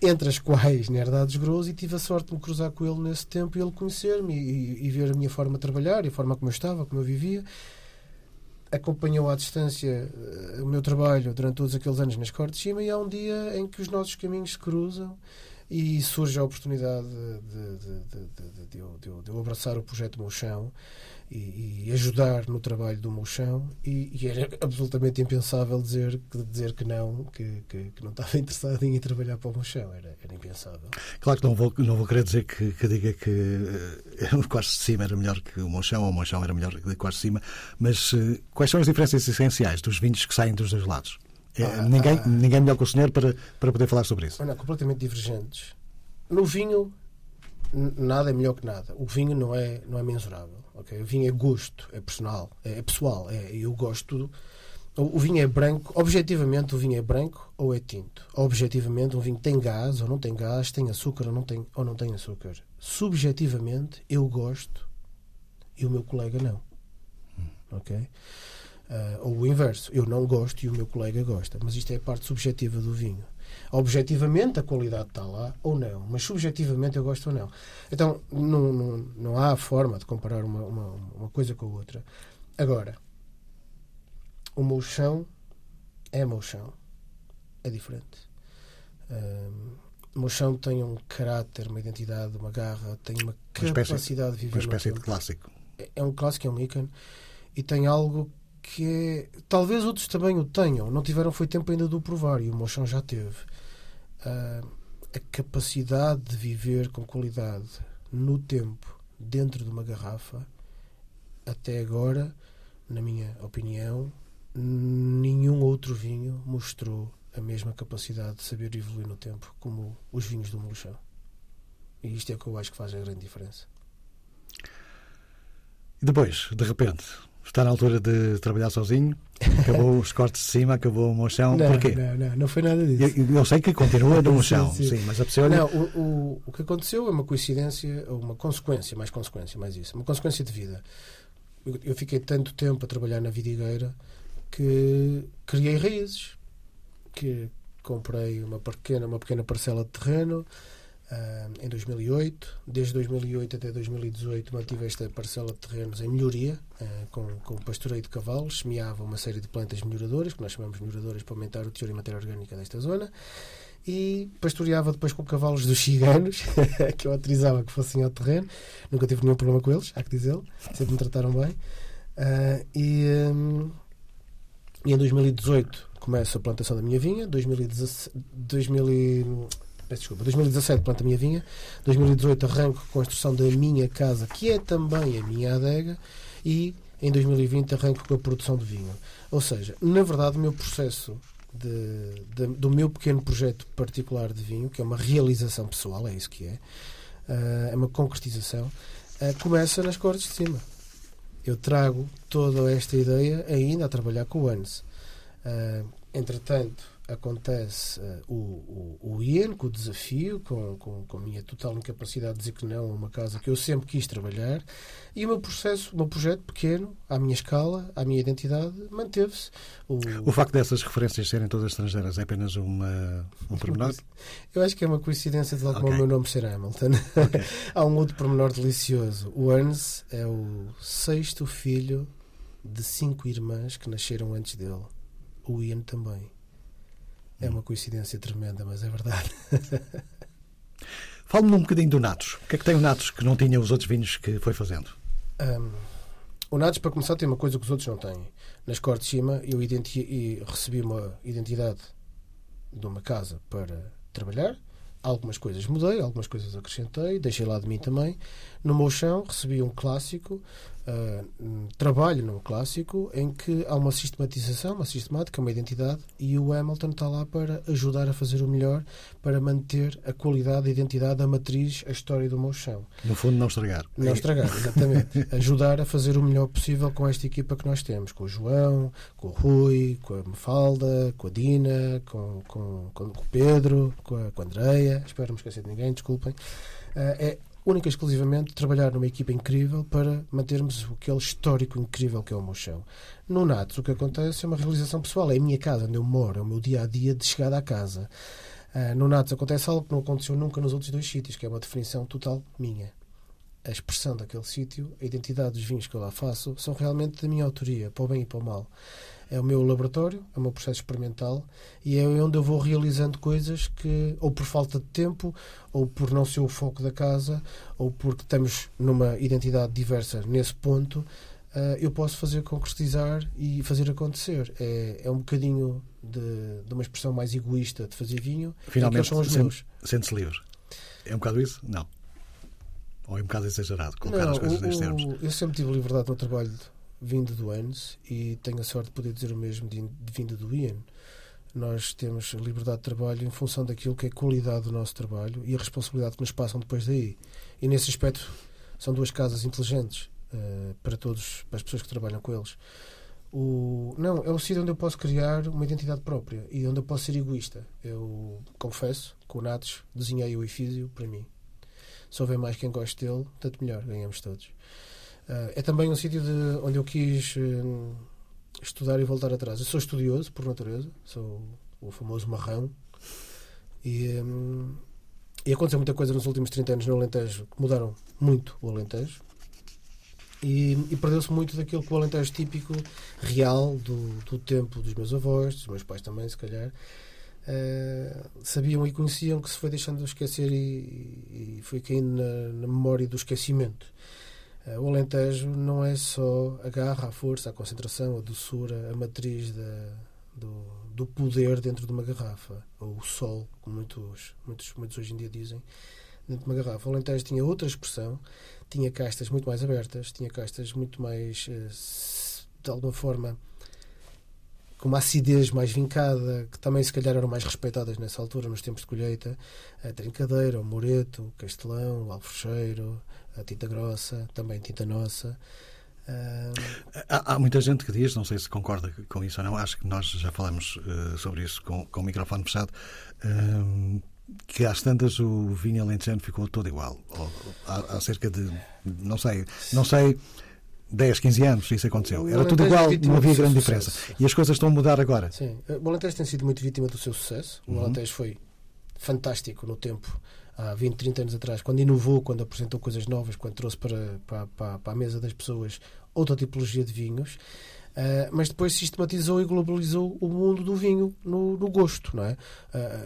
entre as quais na Herdade dos Grãos, e tive a sorte de me cruzar com ele nesse tempo e ele conhecer-me e, e, ver a minha forma de trabalhar e a forma como eu estava, como eu vivia. Acompanhou à distância uh, o meu trabalho durante todos aqueles anos nas Cortes de Cima e há um dia em que os nossos caminhos se cruzam e surge a oportunidade de, de, de, de eu, eu, abraçar o projeto Mouchão e, e, ajudar no trabalho do Mouchão e, e, era absolutamente impensável dizer, dizer que não, que, que, que não estava interessado em ir trabalhar para o Mouchão, era, era impensável. Claro que não vou, não vou querer dizer que, que diga que o Quarto de Cima era melhor que o Mouchão ou o Mouchão era melhor que o Quarto de Cima, mas uh, quais são as diferenças essenciais dos vinhos que saem dos dois lados? É, ah, ninguém, ah, ninguém melhor que o senhor para, para poder falar sobre isso. Não, completamente divergentes. No vinho, nada é melhor que nada. O vinho não é, não é mensurável. Okay? O vinho é gosto, é personal, é, é pessoal. É, eu gosto. O, o vinho é branco. Objetivamente, o vinho é branco ou é tinto. Objetivamente, um vinho tem gás ou não tem gás, tem açúcar ou não tem, ou não tem açúcar. Subjetivamente, eu gosto e o meu colega não. Ok? Uh, ou o inverso, eu não gosto e o meu colega gosta. Mas isto é a parte subjetiva do vinho. Objetivamente a qualidade está lá ou não, mas subjetivamente eu gosto ou não. Então não, não, não há forma de comparar uma, uma, uma coisa com a outra. Agora, o meu chão é meu chão. É diferente. Um, o meu chão tem um caráter, uma identidade, uma garra, tem uma Uma capacidade espécie- de viver Uma espécie de clássico. É- É um clássico, é um ícone e tem algo que é. Talvez outros também o tenham, não tiveram foi tempo ainda de o provar e o meu chão já teve. Ah, a capacidade de viver com qualidade no tempo, dentro de uma garrafa, até agora, na minha opinião, nenhum outro vinho mostrou a mesma capacidade de saber evoluir no tempo como os vinhos do Moluchão. E isto é o que eu acho que faz a grande diferença. E depois, de repente, está na altura de trabalhar sozinho, acabou os cortes de cima, acabou o mochão. não, Porquê? não, não, não foi nada disso. Eu, eu sei que continua no Sim, mochão, sim. sim, mas a pessoa Não, o, o, o que aconteceu é uma coincidência, ou uma consequência, mais consequência, mais isso, uma consequência de vida. Eu, eu fiquei tanto tempo a trabalhar na vidigueira que criei raízes, que comprei uma pequena, uma pequena parcela de terreno em 2008. Desde 2008 até 2018 mantive esta parcela de terrenos em melhoria, ah, com, com pastoreio de cavalos, semeava uma série de plantas melhoradoras, que nós chamamos melhoradoras para aumentar o teor e matéria orgânica desta zona e pastoreava depois com cavalos dos ciganos, que eu autorizava que fossem ao terreno. Nunca tive nenhum problema com eles, há que dizê-lo. Sempre me trataram bem. Ah, e, e em 2018 começo a plantação da minha vinha. 2017, 2000 e- desculpa, 2017 planto a minha vinha. 2018 arranco a construção da minha casa, que é também a minha adega. E em 2020 arranco com a produção de vinho. Ou seja, na verdade, o meu processo de- de- do meu pequeno projeto particular de vinho, que é uma realização pessoal, é isso que é, ah, é uma concretização, ah, começa nas cortes de cima. Eu trago toda esta ideia ainda a trabalhar com o ANS. Ah, entretanto, acontece ah, o, o, o IEN, com o desafio, com, com, com a minha total incapacidade de dizer que não a uma casa que eu sempre quis trabalhar, e o meu processo, o meu projeto pequeno, à minha escala, à minha identidade, manteve-se. O, O facto dessas referências serem todas estrangeiras é apenas uma, um pormenor? Eu acho que é uma coincidência de lá como Ok. o meu nome ser Hamilton. Há um outro pormenor delicioso. O Ernst é o sexto filho de cinco irmãs que nasceram antes dele. O Ian também. É uma coincidência tremenda, mas é verdade. Fale-me um bocadinho do Natos. O que é que tem o Natos que não tinha os outros vinhos que foi fazendo? Hum, o Nades, para começar, tem uma coisa que os outros não têm. Nas cortes de cima, eu recebi uma identidade de uma casa para trabalhar. Algumas coisas mudei, algumas coisas acrescentei, deixei lá de mim também. No meu chão, recebi um clássico, um trabalho num clássico, em que há uma sistematização, uma sistemática, uma identidade, e o Hamilton está lá para ajudar a fazer o melhor, para manter a qualidade, a identidade, a matriz, a história do meu chão. No fundo, não estragar. Não estragar, exatamente. Ajudar a fazer o melhor possível com esta equipa que nós temos, com o João, com o Rui, com a Mafalda, com a Dina, com, com, com o Pedro, com a, com a Andreia. Espero não me esquecer de ninguém, desculpem. Ah, é única e exclusivamente trabalhar numa equipa incrível para mantermos aquele histórico incrível que é o meu chão. No Natos, o que acontece é uma realização pessoal, é a minha casa, onde eu moro, é o meu dia a dia de chegada à casa. Ah, no Natos acontece algo que não aconteceu nunca nos outros dois sítios, que é uma definição total minha a expressão daquele sítio, a identidade dos vinhos que eu lá faço, são realmente da minha autoria, para o bem e para o mal. É o meu laboratório, é o meu processo experimental e é onde eu vou realizando coisas que, ou por falta de tempo, ou por não ser o foco da casa, ou porque estamos numa identidade diversa nesse ponto, ah, eu posso fazer concretizar e fazer acontecer. É, é um bocadinho de, de uma expressão mais egoísta de fazer vinho. Finalmente, são os meus. sente-se livre. É um bocado isso? Não. Ou é um bocado exagerado colocar Não, as coisas nestes termos? eu sempre tive liberdade no trabalho vindo do ANS e tenho a sorte de poder dizer o mesmo de, de vindo do IAN. Nós temos liberdade de trabalho em função daquilo que é a qualidade do nosso trabalho e a responsabilidade que nos passam depois daí. E nesse aspecto são duas casas inteligentes eh, para todos, para as pessoas que trabalham com eles. O, não, é o sítio onde eu posso criar uma identidade própria e onde eu posso ser egoísta. Eu confesso que o Natos desenhei o Efísio para mim. Se houver mais quem goste dele, tanto melhor, ganhamos todos. Ah, é também um sítio de- onde eu quis hum, estudar e voltar atrás. Eu sou estudioso, por natureza, sou o famoso marrão. E, hum, e aconteceu muita coisa nos últimos 30 anos no Alentejo que mudaram muito o Alentejo. E, e perdeu-se muito daquilo que o Alentejo típico, real, do, do tempo dos meus avós, dos meus pais também, se calhar, uh, sabiam e conheciam que se foi deixando de esquecer e, e foi caindo na, na, memória do esquecimento. Uh, o Alentejo não é só a garra, a força, a concentração, a doçura, a matriz da, do, do poder dentro de uma garrafa, ou o sol, como muitos, muitos, muitos hoje em dia dizem, dentro de uma garrafa. O Alentejo tinha outra expressão, tinha castas muito mais abertas, tinha castas muito mais, eh, de alguma forma, com uma acidez mais vincada, que também se calhar eram mais respeitadas nessa altura, nos tempos de colheita, a trincadeira, o moreto, o castelão, o alfrecheiro, a tinta grossa, também tinta nossa. Há, há, muita gente que diz, não sei se concorda com isso ou não, acho que nós já falamos uh, sobre isso com, com o microfone fechado, uh, que às tantas o vinho alentejano ficou todo igual. Ou, há, há, cerca de, não sei, não sei, 10, 15 anos isso aconteceu. Era tudo igual, não havia grande diferença. Sucesso. E as coisas estão a mudar agora. Sim, o Alentejo tem sido muito vítima do seu sucesso. O uhum. Alentejo foi fantástico no tempo há 20, 30 anos atrás, quando inovou, quando apresentou coisas novas, quando trouxe para, para, para, para a mesa das pessoas outra tipologia de vinhos. Uh, mas depois sistematizou e globalizou o mundo do vinho no, no gosto, não é?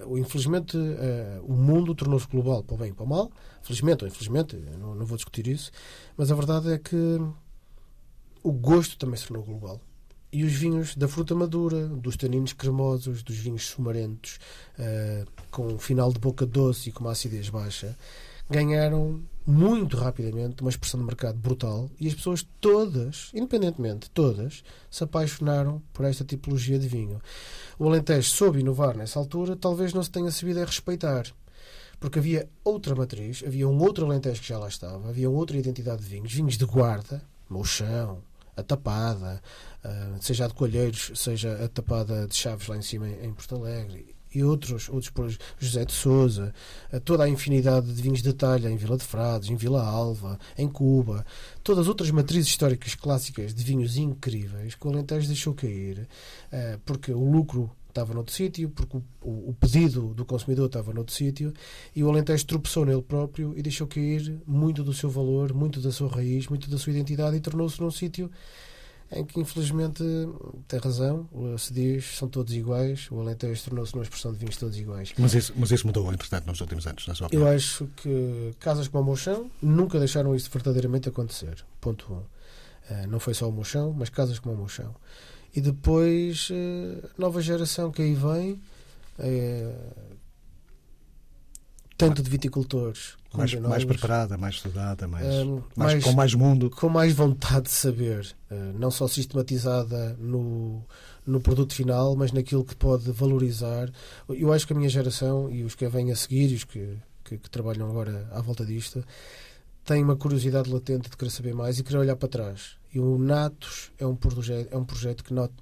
Uh, infelizmente, uh, o mundo tornou-se global para o bem e para o mal. Felizmente ou infelizmente, não, não, vou discutir isso. Mas a verdade é que o gosto também se tornou global. E os vinhos da fruta madura, dos taninos cremosos, dos vinhos sumarentos, com um final de boca doce e com uma acidez baixa, ganharam muito rapidamente uma expressão de mercado brutal e as pessoas todas, independentemente, todas, se apaixonaram por esta tipologia de vinho. O Alentejo soube inovar nessa altura, talvez não se tenha sabido a respeitar. Porque havia outra matriz, havia um outro Alentejo que já lá estava, havia outra identidade de vinhos, vinhos de guarda, Mouchão, a tapada, ah, seja a de Colheiros, seja a tapada de Chaves lá em cima em Porto Alegre, e outros, outros por José de Souza, toda a infinidade de vinhos de talha em Vila de Frades, em Vila Alva, em Cuba, todas as outras matrizes históricas clássicas de vinhos incríveis que o Alentejo deixou cair, eh, porque o lucro estava noutro sítio, porque o, o, o, pedido do consumidor estava noutro sítio, e o Alentejo tropeçou nele próprio e deixou cair muito do seu valor, muito da sua raiz, muito da sua identidade e tornou-se num sítio em que infelizmente tem razão, se diz são todos iguais, o Alentejo tornou-se numa expressão de vinhos todos iguais. Mas isso, mas isso mudou, entretanto, nos últimos anos, na sua opinião? Eu acho que casas como a Mochão nunca deixaram isso verdadeiramente acontecer. Ponto 1. Um. Uh, não foi só o Mochão, mas casas como a Mochão. E depois, uh, nova geração que aí vem, uh, tanto de viticultores mais, mais preparada, mais estudada, mais, um, mais, mais, com mais mundo. Com mais vontade de saber, não só sistematizada no, no produto final, mas naquilo que pode valorizar. Eu acho que a minha geração e os que vêm a seguir e os que, que, que trabalham agora à volta disto têm uma curiosidade latente de querer saber mais e querer olhar para trás. E o Natos é um projeto, é um projeto que not,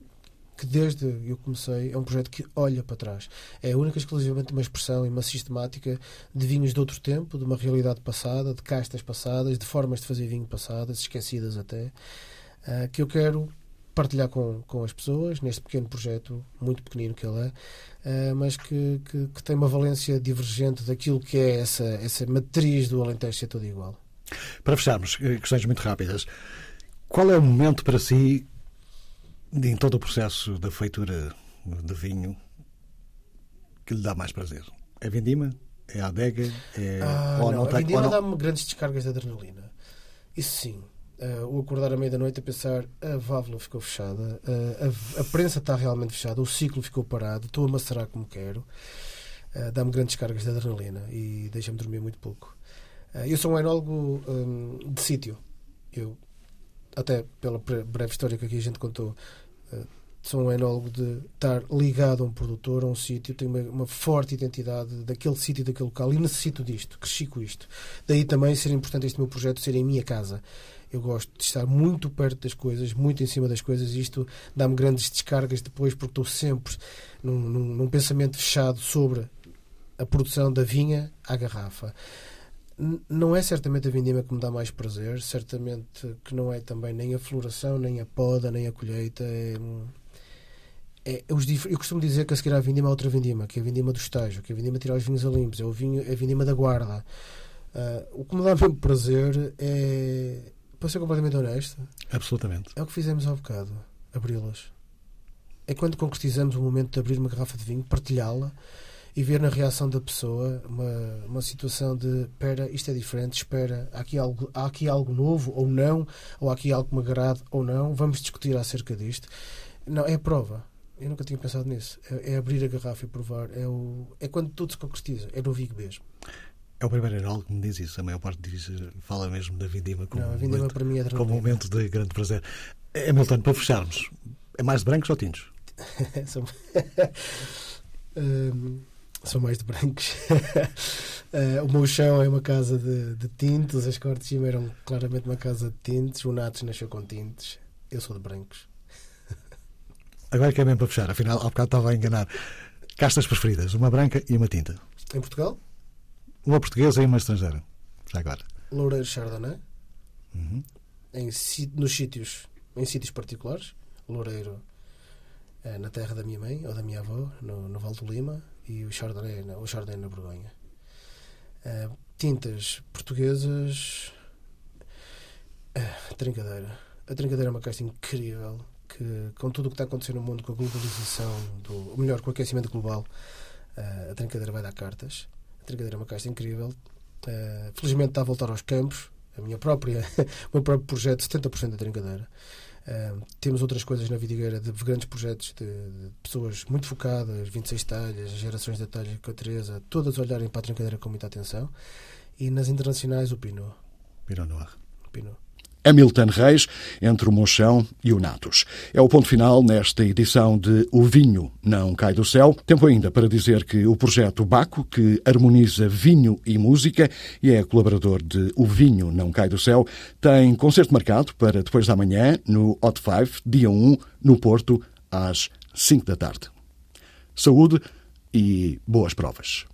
que desde eu comecei é um projeto que olha para trás. É única e exclusivamente uma expressão e uma sistemática de vinhos de outro tempo, de uma realidade passada, de castas passadas, de formas de fazer vinho passadas, esquecidas até, uh, que eu quero partilhar com, com as pessoas neste pequeno projeto, muito pequenino que ele é, uh, mas que, que, que, tem uma valência divergente daquilo que é essa, essa matriz do Alentejo ser tudo igual. Para fecharmos, eh, questões muito rápidas. Qual é o momento para si em todo o processo da feitura de vinho que lhe dá mais prazer? É vindima? É a adega? É... Ah, ou não, não a vindima dá-me grandes descargas de adrenalina. Isso sim. Uh, o acordar à meia-noite a pensar a válvula ficou fechada, uh, a, a, prensa está realmente fechada, o ciclo ficou parado, estou a macerar como quero. Uh, dá-me grandes descargas de adrenalina e deixa-me dormir muito pouco. Eu sou um enólogo um, de sítio. Eu, até pela breve história que aqui a gente contou, sou um enólogo de estar ligado a um produtor, a um sítio, tenho uma, uma, forte identidade daquele sítio, daquele local e necessito disto, cresci com isto. Daí também ser importante este meu projeto ser em minha casa. Eu gosto de estar muito perto das coisas, muito em cima das coisas, e isto dá-me grandes descargas depois, porque estou sempre num, num, num pensamento fechado sobre a produção da vinha à garrafa não é certamente a vindima que me dá mais prazer, certamente que não é também nem a floração, nem a poda, nem a colheita. É, é, os, eu costumo dizer que a seguir à vindima há outra vindima, que é a vindima do estágio, que é a vindima tirar os vinhos a limpos, é, o vinho, é a vindima da guarda. Uh, o que me dá mesmo prazer é, para ser completamente honesto, Absolutamente. é o que fizemos há bocado, abri-las. é quando concretizamos o momento de abrir uma garrafa de vinho, partilhá-la e ver na reação da pessoa uma, uma situação de espera, isto é diferente, espera, há aqui, algo, há aqui algo novo ou não, ou há aqui algo que me agrade ou não, vamos discutir acerca disto. Não, é a prova. Eu nunca tinha pensado nisso. É, é abrir a garrafa e provar. É, o, é quando tudo se concretiza. É no Vigo mesmo. É o primeiro enólogo que me diz isso. A maior parte diz, fala mesmo da vindima como, não, vindima momento, para mim é como um momento de grande prazer. Hamilton, para fecharmos, é mais de brancos ou tintos? são, um, são mais de brancos. uh, o meu chão é uma casa de, de tintos, as cortes de cima eram claramente uma casa de tintos, o Natos nasceu com tintos, eu sou de brancos. Agora que é mesmo para fechar, afinal, há bocado estava a enganar. Castas preferidas, uma branca e uma tinta. Em Portugal? Uma portuguesa e uma estrangeira. Já agora. Loureiro Chardonnay. Uhum. Em, nos sítios, em sítios particulares. Loureiro eh, na terra da minha mãe ou da minha avó, no, no Val do Lima, e o Chardonnay, o Chardonnay na Borgonha. Uh, tintas portuguesas. Uh, trincadeira. A trincadeira é uma casta incrível que, com tudo o que está acontecendo no mundo, com a globalização, do, ou melhor, com o aquecimento global, uh, a trincadeira vai dar cartas. A trincadeira é uma casta incrível. Felizmente está a voltar aos campos. A minha própria, o meu próprio projeto, 70% da trincadeira. Uh, temos outras coisas na Vidigueira de grandes projetos de, de, pessoas muito focadas, 26 talhas, gerações da talha com a Teresa, todas olharem para a trincadeira com muita atenção. E nas internacionais, o Pinot. Pinot Noir. Pinot. Hamilton Reis, entre o Monchão e o Natos. É o ponto final nesta edição de O Vinho Não Cai do Céu. Tempo ainda para dizer que o projeto Baco, que harmoniza vinho e música e é colaborador de O Vinho Não Cai do Céu, tem concerto marcado para depois da manhã no Hot Five, dia 1, no Porto, às 5 da tarde. Saúde e boas provas.